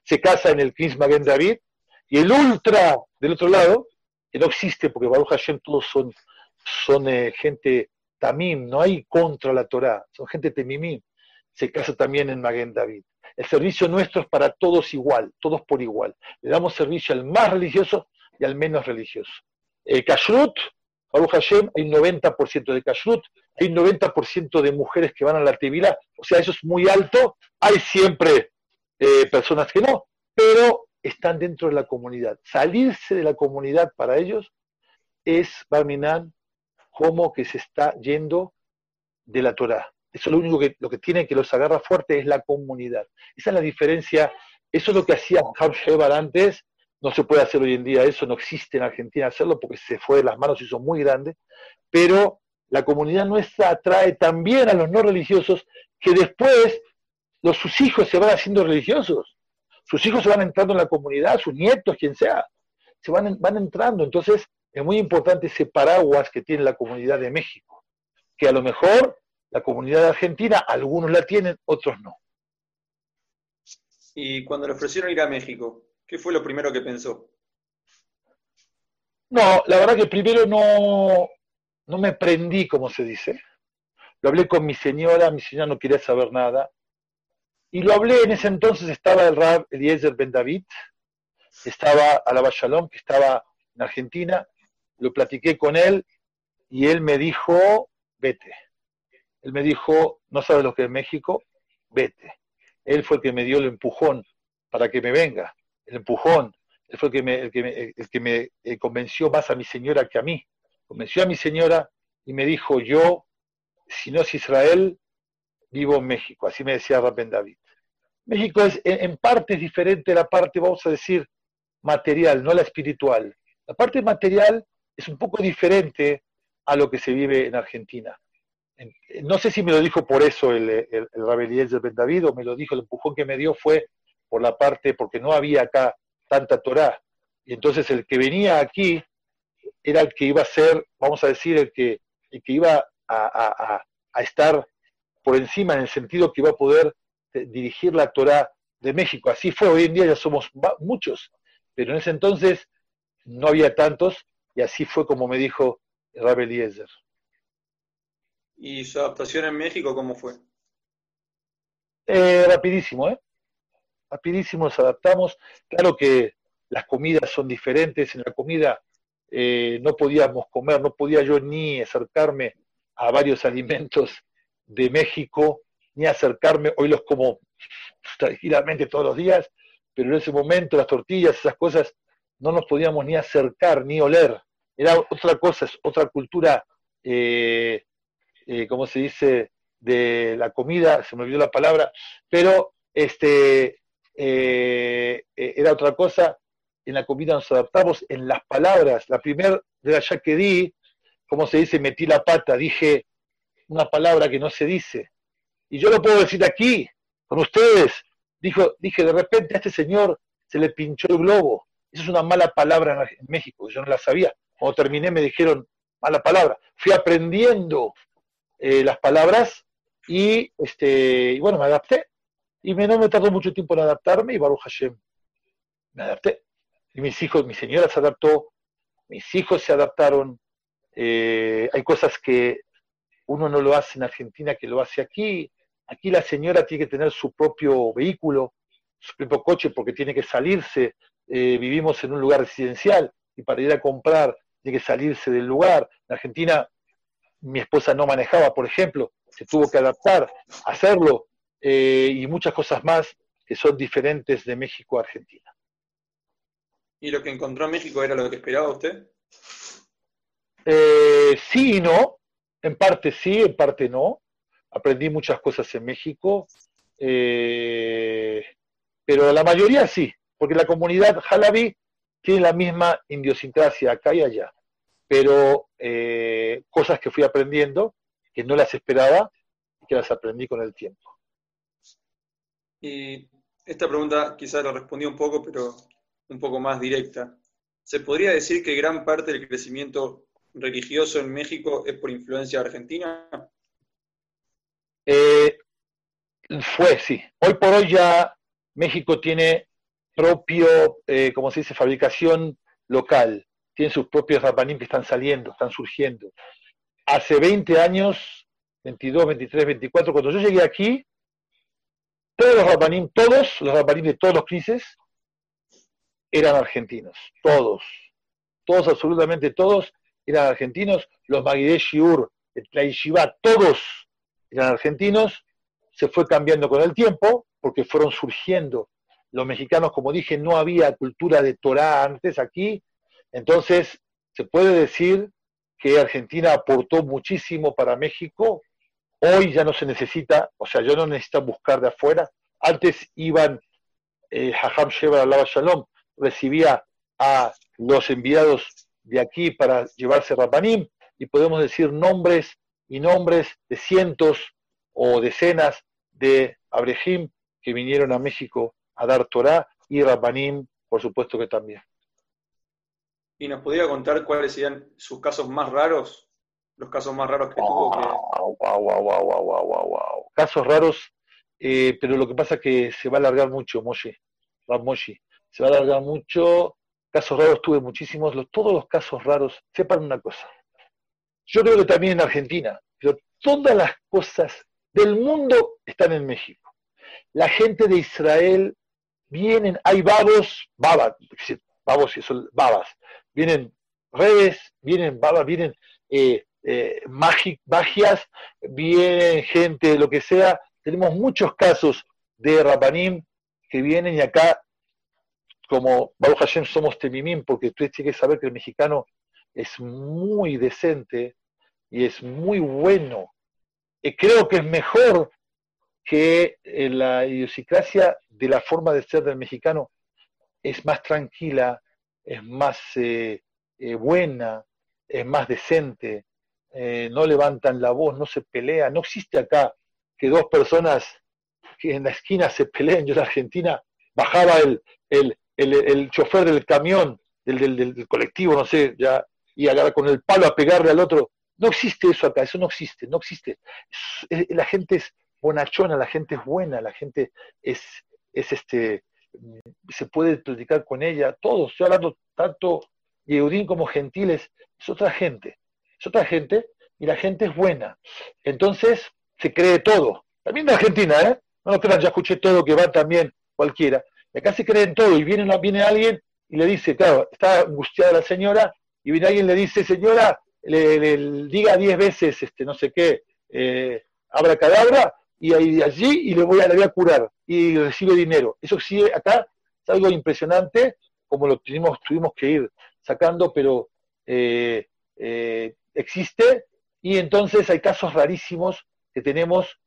se casa en el Magen David, y el ultra del otro lado, que no existe porque Baruch Hashem todos son, son eh, gente tamim, no hay contra la Torah, son gente temimim. Se casa también en Magen David. El servicio nuestro es para todos igual, todos por igual. Le damos servicio al más religioso y al menos religioso. El Kashrut, Baruch Hashem, hay un 90% de Kashrut, hay un 90% de mujeres que van a la Tevila, o sea, eso es muy alto. Hay siempre eh, personas que no, pero están dentro de la comunidad. Salirse de la comunidad para ellos es, Barminan, como que se está yendo de la Torah. Eso es lo único que, lo que tiene que los agarra fuerte es la comunidad. Esa es la diferencia. Eso es lo que hacía Ham Shebar antes. No se puede hacer hoy en día eso, no existe en Argentina hacerlo porque se fue de las manos son muy grandes. Pero la comunidad nuestra atrae también a los no religiosos que después los, sus hijos se van haciendo religiosos sus hijos se van entrando en la comunidad, sus nietos, quien sea, se van, van entrando. Entonces, es muy importante ese paraguas que tiene la comunidad de México, que a lo mejor la comunidad de Argentina, algunos la tienen, otros no. Y cuando le ofrecieron ir a México, ¿qué fue lo primero que pensó? No, la verdad que primero no, no me prendí, como se dice. Lo hablé con mi señora, mi señora no quería saber nada. Y lo hablé, en ese entonces estaba el Rab Eliezer Ben David, estaba Alaba Shalom, que estaba en Argentina, lo platiqué con él y él me dijo, vete. Él me dijo, no sabes lo que es México, vete. Él fue el que me dio el empujón para que me venga, el empujón. Él fue el que me, el que el que me eh, convenció más a mi señora que a mí. Convenció a mi señora y me dijo, yo, si no es Israel, vivo en México, así me decía Rabben David. México es en parte es diferente la parte, vamos a decir, material, no la espiritual. La parte material es un poco diferente a lo que se vive en Argentina. No sé si me lo dijo por eso el, el, el de Ben David o me lo dijo, el empujón que me dio fue por la parte, porque no había acá tanta Torah. Y entonces el que venía aquí era el que iba a ser, vamos a decir, el que, el que iba a, a estar por encima en el sentido que iba a poder eh, dirigir la Torah de México. Así fue, hoy en día ya somos muchos, pero en ese entonces no había tantos y así fue como me dijo Rabbi Eliezer. ¿Y su adaptación en México cómo fue? Eh, rapidísimo, ¿eh? Rapidísimo nos adaptamos. Claro que las comidas son diferentes. En la comida eh, no podíamos comer, no podía yo ni acercarme a varios <laughs> alimentos de México, ni acercarme, hoy los como <laughs> tranquilamente todos los días, pero en ese momento las tortillas, esas cosas, no nos podíamos ni acercar, ni oler. Era otra cosa, es otra cultura, eh, eh, ¿cómo se dice?, de la comida, se me olvidó la palabra, pero este, eh, era otra cosa, en la comida nos adaptamos, en las palabras, la primera de allá que di, como se dice, metí la pata, dije una palabra que no se dice. Y yo lo puedo decir aquí, con ustedes. Dijo, dije, de repente a este señor se le pinchó el globo. Eso es una mala palabra en México, yo no la sabía. Cuando terminé me dijeron, mala palabra. Fui aprendiendo eh, las palabras y, este, y bueno, me adapté. Y me, no me tardó mucho tiempo en adaptarme y Baruch Hashem, me adapté. Y mis hijos, mi señora se adaptó, mis hijos se adaptaron. Eh, hay cosas que uno no lo hace en Argentina que lo hace aquí. Aquí la señora tiene que tener su propio vehículo, su propio coche porque tiene que salirse. Eh, vivimos en un lugar residencial y para ir a comprar tiene que salirse del lugar. En Argentina mi esposa no manejaba, por ejemplo, se tuvo que adaptar, hacerlo eh, y muchas cosas más que son diferentes de México a Argentina. ¿Y lo que encontró en México era lo que esperaba usted? Eh, sí y no, en parte sí, en parte no. Aprendí muchas cosas en México, eh, pero la mayoría sí, porque la comunidad jalabi tiene la misma idiosincrasia acá y allá, pero eh, cosas que fui aprendiendo que no las esperaba y que las aprendí con el tiempo. Y esta pregunta quizás la respondí un poco, pero un poco más directa. ¿Se podría decir que gran parte del crecimiento religioso en México es por influencia argentina? Eh, fue, sí. Hoy por hoy ya México tiene propio, eh, como se dice, fabricación local. Tiene sus propios rabanim que están saliendo, están surgiendo. Hace 20 años, 22, 23, 24, cuando yo llegué aquí, todos los rabanim, todos los rabanim de todos los crisis eran argentinos. Todos. Todos, absolutamente todos, eran argentinos. Los Magideh Shiur, la Yeshiva, todos eran argentinos. Se fue cambiando con el tiempo, porque fueron surgiendo los mexicanos, como dije, no había cultura de Torah antes aquí, entonces se puede decir que Argentina aportó muchísimo para México, hoy ya no se necesita, o sea, yo no necesito buscar de afuera, antes iban, eh, Hajam Sheba Alaba Shalom recibía a los enviados de aquí para llevarse Rabanim, y podemos decir nombres y nombres de cientos o decenas de Abrehim que vinieron a México a dar Torah y Rabbanim, por supuesto que también. ¿Y nos podría contar cuáles serían sus casos más raros? Los casos más raros que tuvo. Wow, wow, wow, wow, wow, Casos raros, eh, pero lo que pasa es que se va a alargar mucho, Moshe, Rab Moshe. Se va a alargar mucho. Casos raros tuve muchísimos. todos los casos raros, sepan una cosa. Yo creo que también en Argentina, pero todas las cosas del mundo están en México. La gente de Israel vienen, hay babos, babas, babos y son babas, vienen redes, vienen babas, vienen eh, eh, magias, vienen gente, lo que sea. Tenemos muchos casos de Rabanim que vienen y acá, como Baruch Hashem somos temimim, porque tú tienes que saber que el mexicano es muy decente y es muy bueno. Y creo que es mejor que eh, la idiosincrasia de la forma de ser del mexicano es más tranquila, es más eh, eh, buena, es más decente, no levantan la voz, no se pelean, no existe acá que dos personas que en la esquina se peleen. Yo en Argentina bajaba el, el, el, chofer del camión, del, del, colectivo, no sé, ya, y agarra con el palo a pegarle al otro. No existe eso acá, eso no existe, no existe. la gente es bonachona, la gente es buena, la gente es, es este, se puede platicar con ella, todos, estoy hablando tanto Yeudín como Gentiles, es otra gente, es otra gente y la gente es buena. Entonces se cree todo, también de Argentina, ¿eh? No lo crean, ya escuché todo que va también cualquiera. Y acá se creen todo y viene, viene alguien y le dice, claro, está angustiada la señora y viene alguien y le dice, señora, le, diga diez veces, este, no sé qué, eh, cadabra y ahí, allí y le voy, a, le voy a curar y recibe dinero. Eso sí, acá es algo impresionante, como lo tuvimos, tuvimos que ir sacando, pero eh, eh, existe y entonces hay casos rarísimos que tenemos,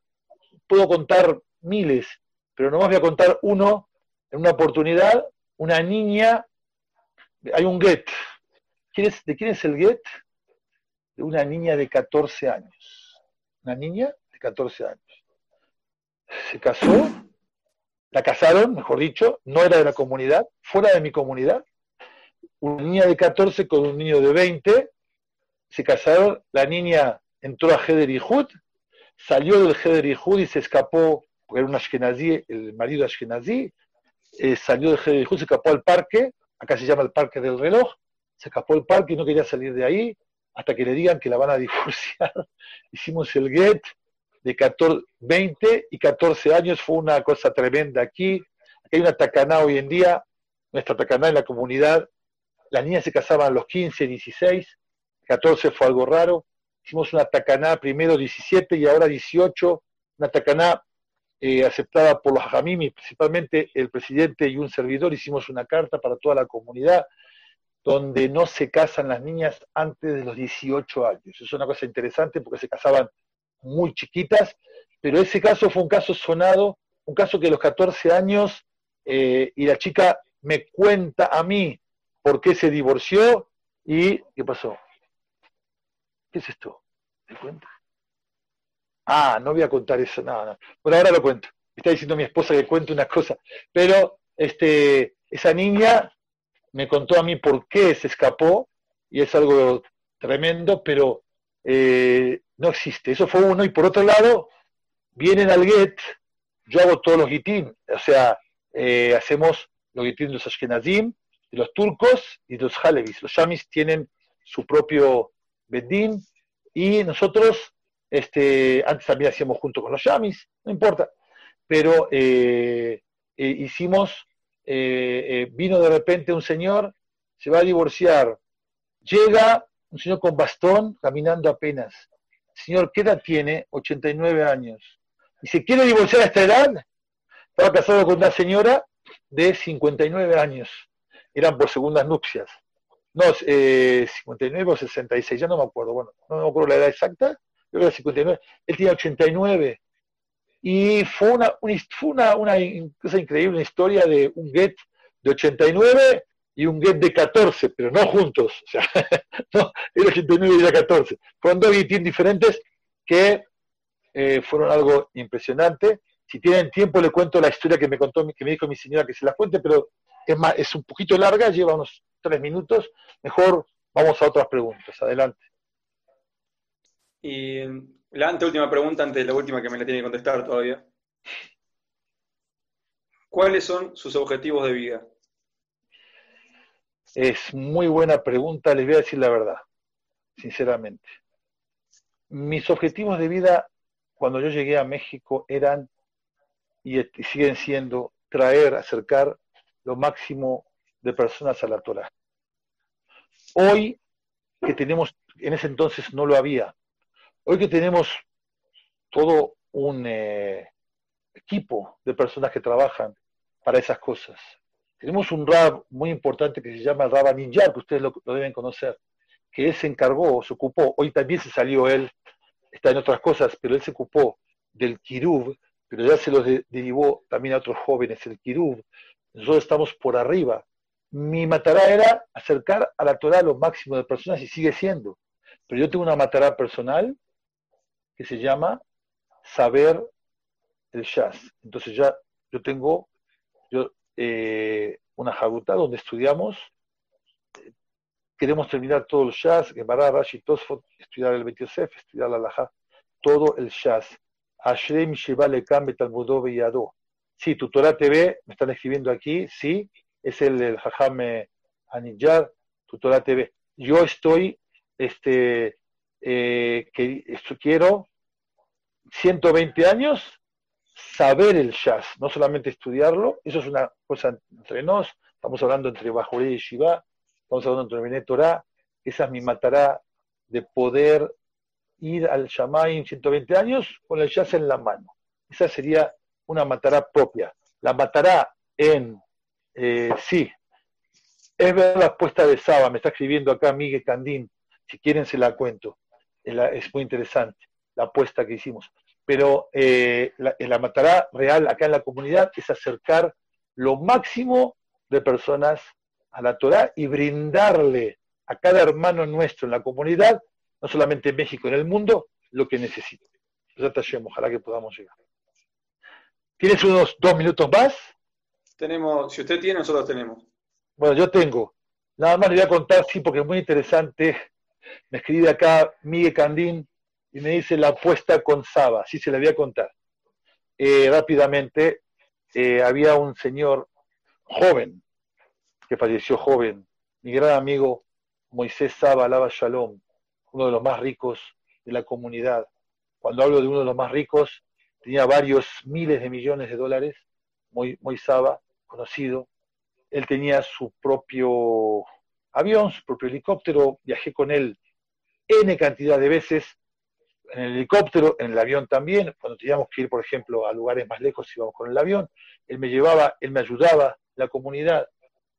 puedo contar miles, pero nomás voy a contar uno, en una oportunidad, una niña, hay un get. ¿De quién es el get? De una niña de 14 años. Una niña de 14 años. Se casó, la casaron, mejor dicho, no era de la comunidad, fuera de mi comunidad. Una niña de 14 con un niño de 20, se casaron, la niña entró a Heder salió del Heder y se escapó, porque era un Ashkenazi, el marido Ashkenazi, eh, salió del Heder se escapó al parque, acá se llama el parque del reloj, se escapó al parque y no quería salir de ahí, hasta que le digan que la van a divorciar. <laughs> Hicimos el get de 14, 20 y 14 años, fue una cosa tremenda aquí. hay una tacaná hoy en día, nuestra tacaná en la comunidad, las niñas se casaban a los 15, 16, 14 fue algo raro, hicimos una tacaná primero 17 y ahora 18, una tacaná eh, aceptada por los hajamim principalmente el presidente y un servidor, hicimos una carta para toda la comunidad donde no se casan las niñas antes de los 18 años. Es una cosa interesante porque se casaban muy chiquitas, pero ese caso fue un caso sonado, un caso que a los 14 años, eh, y la chica me cuenta a mí por qué se divorció y ¿qué pasó? ¿Qué es esto? ¿Te cuenta? Ah, no voy a contar eso, nada, Por ahora lo cuento. Está diciendo mi esposa que cuente una cosa. Pero este, esa niña me contó a mí por qué se escapó, y es algo tremendo, pero eh, no existe. Eso fue uno. Y por otro lado, vienen al get, yo hago todos los gitín, o sea, eh, hacemos los gitín de los ashkenazim, de los turcos y de los halevis. Los yamis tienen su propio bedín, y nosotros, este, antes también hacíamos junto con los yamis, no importa, pero eh, hicimos, vino de repente un señor, se va a divorciar, llega un señor con bastón, caminando apenas. señor, ¿qué edad tiene? 89 años. Y se quiere divorciar a esta edad. Estaba casado con una señora de 59 años. Eran por segundas nupcias. No, eh, 59 o 66, ya no me acuerdo. Bueno, no me acuerdo la edad exacta, creo que era 59. Él tenía 89. Y fue una, una, una cosa increíble, una historia de un get de 89 y un get de 14, pero no juntos. O sea, <laughs> no, el 89 y el 14. Fueron dos getines diferentes que eh, fueron algo impresionante. Si tienen tiempo, le cuento la historia que me contó, que me dijo mi señora que se la cuente, pero es, más, es un poquito larga, lleva unos tres minutos. Mejor vamos a otras preguntas. Adelante. Y la anteúltima pregunta, antes de la última que me la tiene que contestar todavía. ¿Cuáles son sus objetivos de vida? Es muy buena pregunta, les voy a decir la verdad, sinceramente. Mis objetivos de vida cuando yo llegué a México eran y siguen siendo traer, acercar lo máximo de personas a la Torah. Hoy que tenemos, en ese entonces no lo había, hoy que tenemos todo un eh, equipo de personas que trabajan para esas cosas. Tenemos un rab muy importante que se llama Rab Aninjar, que ustedes lo, deben conocer, que él se encargó, se ocupó, hoy también se salió él, está en otras cosas, pero él se ocupó del Kirub, pero ya se lo derivó también a otros jóvenes, el Kirub, nosotros estamos por arriba. Mi matará era acercar a la Torah lo máximo de personas y sigue siendo. Pero yo tengo una matará personal que se llama saber el Shas. Entonces ya yo tengo yo, eh, una jaguta donde estudiamos, queremos terminar todo el Shas, Gemara, Rashi, Tosfot, estudiar el Betiosef, estudiar la Laja, todo el Shas. Ashrem Shiva Lekam Betalmudov Yado. Sí, tu Torah TV, me están escribiendo aquí, sí, es el, el Jajame Anillar, tu Torah TV. Yo estoy, este, eh, que, esto, quiero 120 años saber el jazz, no solamente estudiarlo, eso es una cosa entre nos, estamos hablando entre Bajoré y Shiva, estamos hablando entre Benet Torah, esa es mi matará de poder ir al Shammai 120 años con el jazz en la mano. Esa sería una matará propia. La matará en, eh, sí, es ver la apuesta de Saba, me está escribiendo acá Miguel Candín, si quieren se la cuento, es muy interesante la apuesta que hicimos. Pero eh, la, la matará real acá en la comunidad es acercar lo máximo de personas a la Torah y brindarle a cada hermano nuestro en la comunidad, no solamente en México, en el mundo, lo que necesita. Ojalá que podamos llegar. ¿Tienes unos dos minutos más? Tenemos, si usted tiene, nosotros tenemos. Bueno, yo tengo. Nada más le voy a contar, sí, porque es muy interesante. Me escribe acá Miguel Candín y me dice la apuesta con Saba. Sí, se la voy a contar. Eh, rápidamente, eh, había un señor joven, que falleció joven, mi gran amigo Moisés Saba, Alaba Shalom, uno de los más ricos de la comunidad. Cuando hablo de uno de los más ricos, tenía varios miles de millones de dólares, muy Saba, conocido. Él tenía su propio avión, su propio helicóptero, viajé con él N cantidad de veces, en el helicóptero, en el avión también, cuando teníamos que ir, por ejemplo, a lugares más lejos íbamos con el avión, él me llevaba, él me ayudaba, la comunidad,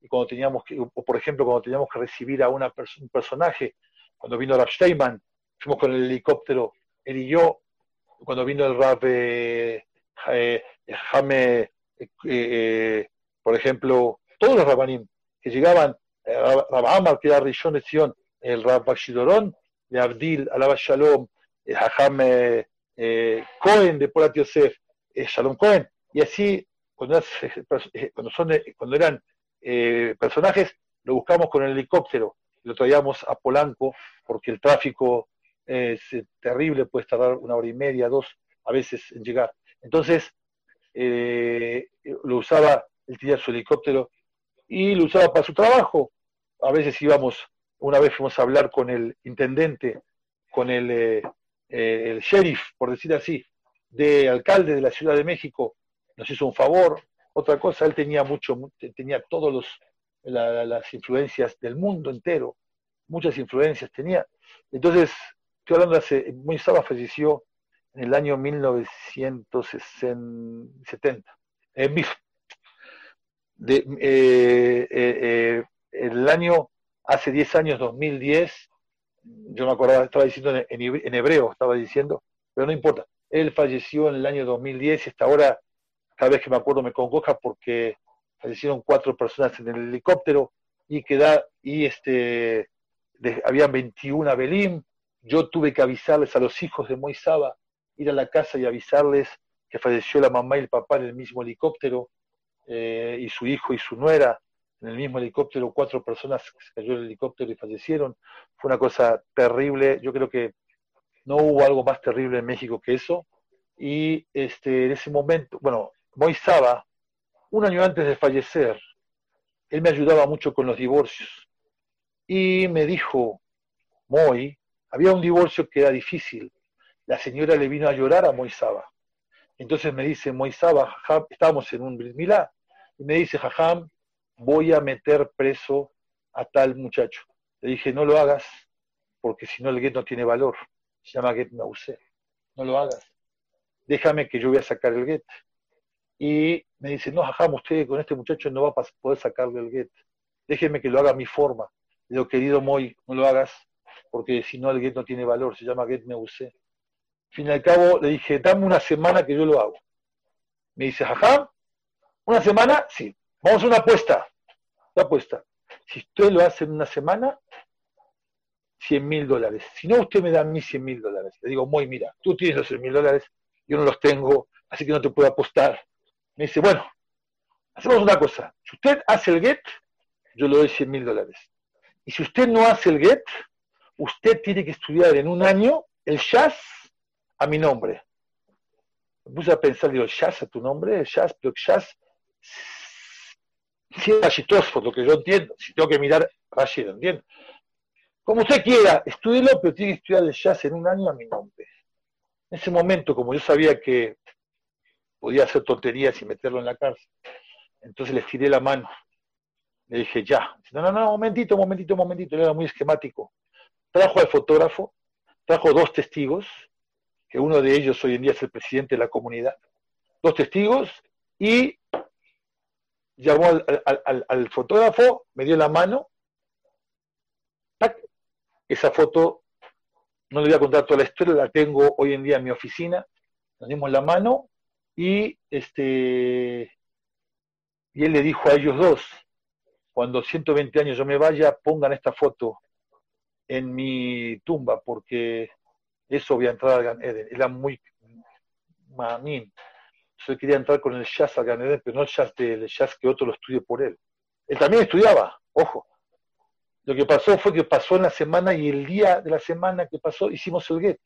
y cuando teníamos que, o por ejemplo, cuando teníamos que recibir a una un personaje, cuando vino Rav Steinman, fuimos con el helicóptero, él y yo, cuando vino el Rav eh, eh, Jame, eh, por ejemplo, todos los rabanim que llegaban, Rav Amar, que era Rishon de Sion, el Rav Bashidorón, de Abdil, Alaba Shalom, Jajam Cohen de Polat Yosef, Shalom Cohen, y así, cuando, cuando, son, cuando eran eh, personajes, lo buscamos con el helicóptero, lo traíamos a Polanco, porque el tráfico es terrible, puede tardar una hora y media, dos, a veces en llegar. Entonces, eh, lo usaba, él tenía su helicóptero y lo usaba para su trabajo. A veces íbamos, una vez fuimos a hablar con el intendente, con el, eh, el sheriff, por decir así, de alcalde de la Ciudad de México, nos hizo un favor, otra cosa, él tenía mucho, tenía todas los las influencias del mundo entero, muchas influencias tenía. Entonces, estoy hablando de hace, falleció en el año 1970. Eh, de, eh, eh, el año, hace 10 años, 2010, yo me acordaba, estaba diciendo en, hebreo, estaba diciendo, pero no importa. Él falleció en el año 2010 y hasta ahora cada vez que me acuerdo me congoja porque fallecieron cuatro personas en el helicóptero y queda, y este, habían 21 Belim. Yo tuve que avisarles a los hijos de Moisaba, ir a la casa y avisarles que falleció la mamá y el papá en el mismo helicóptero, eh, y su hijo y su nuera en el mismo helicóptero, cuatro personas cayó el helicóptero y fallecieron. Fue una cosa terrible. Yo creo que no hubo algo más terrible en México que eso. Y este, en ese momento, bueno, Moisaba, un año antes de fallecer, él me ayudaba mucho con los divorcios. Y me dijo, Moy, había un divorcio que era difícil. La señora le vino a llorar a Moisaba. Entonces me dice, Moisaba, estábamos en un milá, y me dice, Jajam, voy a meter preso a tal muchacho. Le dije, no lo hagas, porque si no el get no tiene valor. Se llama get usé. No lo hagas. Déjame que yo voy a sacar el get y me dice, no, jajam, usted con este muchacho no va a poder sacarle el get. Déjeme que lo haga a mi forma. Le digo, querido Moy, no lo hagas, porque si no el get no tiene valor, se llama get me usé. Fin al cabo le dije, dame una semana que yo lo hago. Me dice, jajam, ¿una semana? Sí. Vamos a una apuesta. Una apuesta. Si usted lo hace en una semana, 100 mil dólares. Si no, usted me da mí 100 mil dólares. Le digo, Moy, mira, tú tienes los 100 mil dólares, yo no los tengo, así que no te puedo apostar me dice, bueno, hacemos una cosa. Si usted hace el get, yo le doy 100 mil dólares. Y si usted no hace el get, usted tiene que estudiar en un año el jazz a mi nombre. Me puse a pensar, digo, jazz a tu nombre, jazz, pero jazz, si es por lo que yo entiendo, si tengo que mirar Rashid, entiendo. Como usted quiera, estudielo, pero tiene que estudiar el jazz en un año a mi nombre. En ese momento, como yo sabía que podía hacer tonterías y meterlo en la cárcel. Entonces le tiré la mano. Le dije, ya. No, no, no, momentito, momentito, momentito. Él era muy esquemático. Trajo al fotógrafo, trajo dos testigos, que uno de ellos hoy en día es el presidente de la comunidad. Dos testigos y llamó al, fotógrafo, me dio la mano. Esa foto, no le voy a contar toda la historia, la tengo hoy en día en mi oficina nos dimos la mano y este y él le dijo a ellos dos, cuando 120 años yo me vaya, pongan esta foto en mi tumba, porque eso voy a entrar al Gan Eden. Era muy mamín. Yo quería entrar con el jazz Gan Eden, pero no el jazz del jazz que otro lo estudie por él. Él también estudiaba, ojo. Lo que pasó fue que pasó en la semana y el día de la semana que pasó hicimos el get.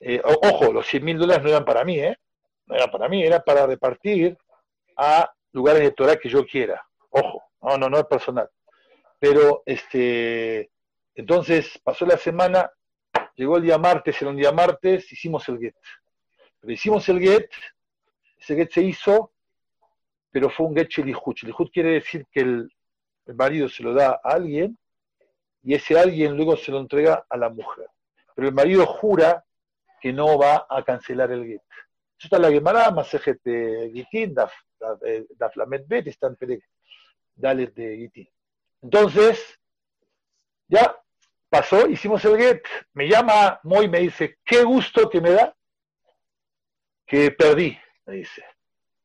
Eh, ojo, los 100 mil dólares no eran para mí, ¿eh? No eran para mí, era para repartir a lugares de Torah que yo quiera. Ojo, no, no, no es personal. Pero, este, entonces pasó la semana, llegó el día martes, era un día martes, hicimos el get. Pero hicimos el get, ese get se hizo, pero fue un get chelihut. Chelihut quiere decir que el, el marido se lo da a alguien y ese alguien luego se lo entrega a la mujer. Pero el marido jura que no va a cancelar el get. Eso está en la Gemara, Masejet Gitin, Daf, Daf Lamed Bet, está en Perek, Dalet de Gitin. Entonces, ya pasó, hicimos el get, me llama Moy y me dice, qué gusto que me da que perdí, me dice.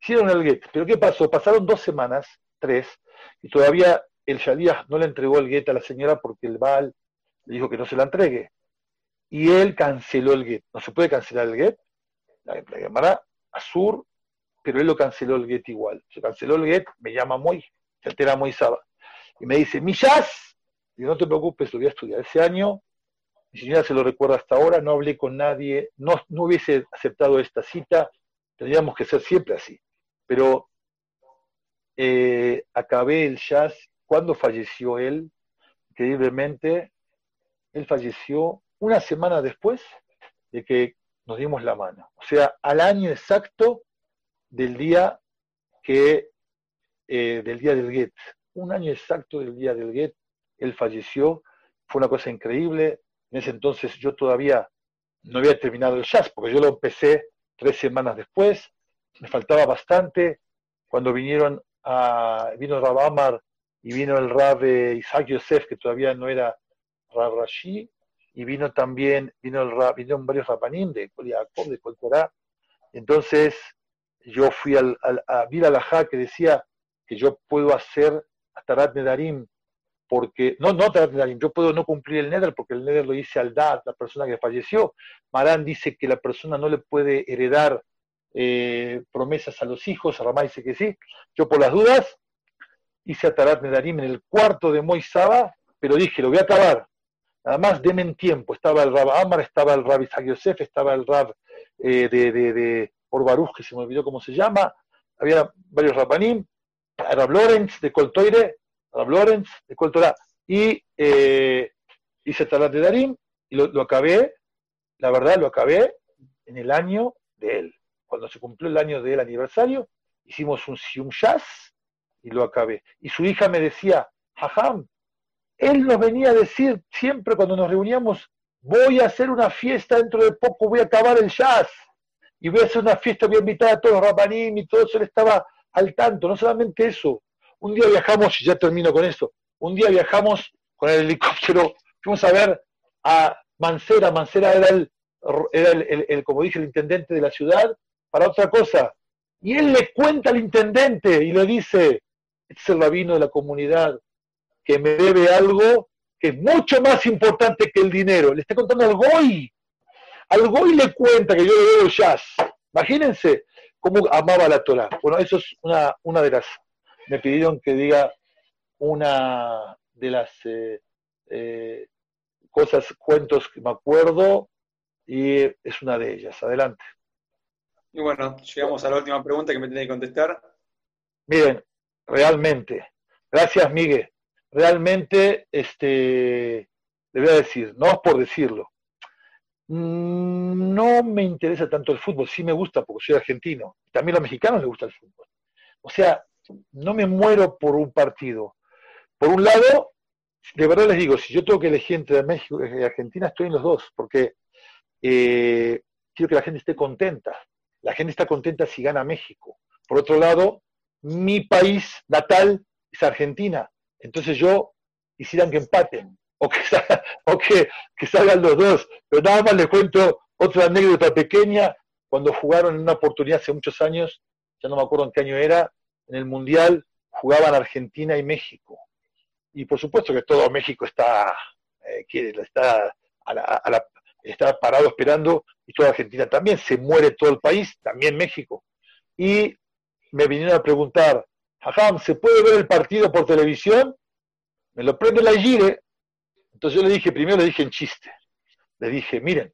Hicieron el get, pero ¿qué pasó? Pasaron dos semanas, tres, y todavía el Shaliach no le entregó el get a la señora porque el Baal le dijo que no se la entregue y él canceló el get. No se puede cancelar el get, la, la llamará Azur, pero él lo canceló el get igual. Se canceló el get, me llama Moy, se altera Moy Saba, y me dice, Millas, y no te preocupes, lo voy a estudiar. Ese año, mi señora se lo recuerda hasta ahora, no hablé con nadie, no, no hubiese aceptado esta cita, tendríamos que ser siempre así. Pero eh, acabé el jazz, cuando falleció él, increíblemente, él falleció una semana después de que nos dimos la mano. O sea, al año exacto del día que eh, del día del Get. Un año exacto del día del Get, él falleció. Fue una cosa increíble. En ese entonces yo todavía no había terminado el jazz, porque yo lo empecé tres semanas después. Me faltaba bastante. Cuando vinieron a, vino Rab Amar y vino el Rab Isaac Yosef, que todavía no era Rab Rashi, y vino también, vino el vinieron varios rapanim de Jacob, de Coltorá. Entonces yo fui al, al, a Lajá que decía que yo puedo hacer Atarat Nedarim, porque, no, no Nedarim, yo puedo no cumplir el Neder porque el Neder lo dice al Dad, la persona que falleció. Marán dice que la persona no le puede heredar eh, promesas a los hijos, Ramá dice que sí. Yo por las dudas hice Atarat Nedarim en el cuarto de Moisaba, pero dije, lo voy a acabar, Nada más demen tiempo. Estaba el Rab Amar, estaba el Rab Isaac Yosef, estaba el Rab eh, de, de, de Orbaruj, que se me olvidó cómo se llama. Había varios Rabanim. Rab Lorenz de Coltoire, Rab Lorenz de Coltorá. Y eh, hice Talat de Darim y lo, lo, acabé, la verdad, lo acabé en el año de él. Cuando se cumplió el año del aniversario, hicimos un Sium Shaz y lo acabé. Y su hija me decía, Jajam, él nos venía a decir siempre cuando nos reuníamos, voy a hacer una fiesta dentro de poco, voy a acabar el jazz, y voy a hacer una fiesta, voy a invitar a todos los rabanim y todo eso, él estaba al tanto, no solamente eso, un día viajamos, y ya termino con esto, un día viajamos con el helicóptero, fuimos a ver a Mancera, Mancera era el, era el, como dije, el intendente de la ciudad, para otra cosa, y él le cuenta al intendente y le dice, este es el rabino de la comunidad, que me debe algo que es mucho más importante que el dinero. Le está contando al Goy. Al Goy le cuenta que yo le debo jazz. Imagínense cómo amaba la Torah. Bueno, eso es una, una de las... Me pidieron que diga una de las eh, eh, cosas, cuentos que me acuerdo y es una de ellas. Adelante. Y bueno, llegamos a la última pregunta que me tiene que contestar. Miren, realmente, gracias Miguel realmente, este, le voy a decir, no es por decirlo, no me interesa tanto el fútbol, sí me gusta porque soy argentino, también a los mexicanos les gusta el fútbol. O sea, no me muero por un partido. Por un lado, de verdad les digo, si yo tengo que elegir entre México y Argentina, estoy en los dos, porque eh, quiero que la gente esté contenta. La gente está contenta si gana México. Por otro lado, mi país natal es Argentina. Entonces yo quisieran que empaten o que, <laughs> o que, que salgan los dos. Pero nada más les cuento otra anécdota pequeña. cuando jugaron en una oportunidad hace muchos años, ya no me acuerdo en qué año era, en el Mundial jugaban Argentina y México. Y por supuesto que todo México está, eh, está, está parado esperando y toda Argentina también. Se muere todo el país, también México. Y me vinieron a preguntar, Jajam, ¿se puede ver el partido por televisión? Me lo prende la Gire. Entonces yo le dije, primero le dije en chiste. Le dije, miren,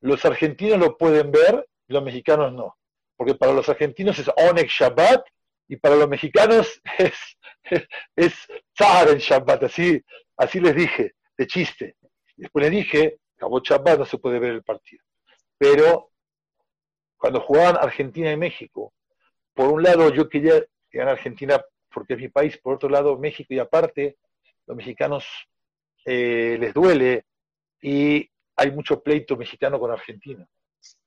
los argentinos lo pueden ver los mexicanos no. Porque para los argentinos es Onek Shabbat y para los mexicanos <laughs> es, es, en Shabbat. Así, les dije, de chiste. Después les dije, acabó Shabbat, no se puede ver el partido. Pero cuando jugaban Argentina y México, por un lado yo quería que en Argentina porque es mi país, por otro lado México y aparte los mexicanos eh, les duele y hay mucho pleito mexicano con Argentina,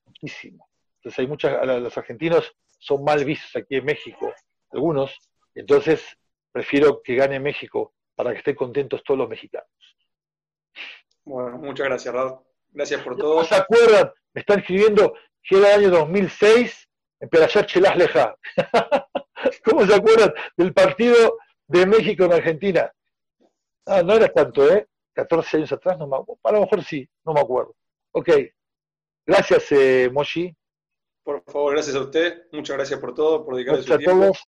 muchísimo. Entonces hay muchas, los argentinos son mal vistos aquí en México, algunos, entonces prefiero que gane México para que estén contentos todos los mexicanos. Bueno, muchas gracias, Raúl. Gracias por todo. ¿Se acuerdan? Me están escribiendo que era el año 2006 en Perayar Chelas Leja. <laughs> ¿Cómo se acuerdan del partido de México en Argentina? Ah, no era tanto, ¿eh? 14 años atrás, no me acuerdo. A lo mejor sí, no me acuerdo. Ok. Gracias, eh, Moshi. Por favor, gracias a usted. Muchas gracias por todo, por dedicarle su tiempo. a todos.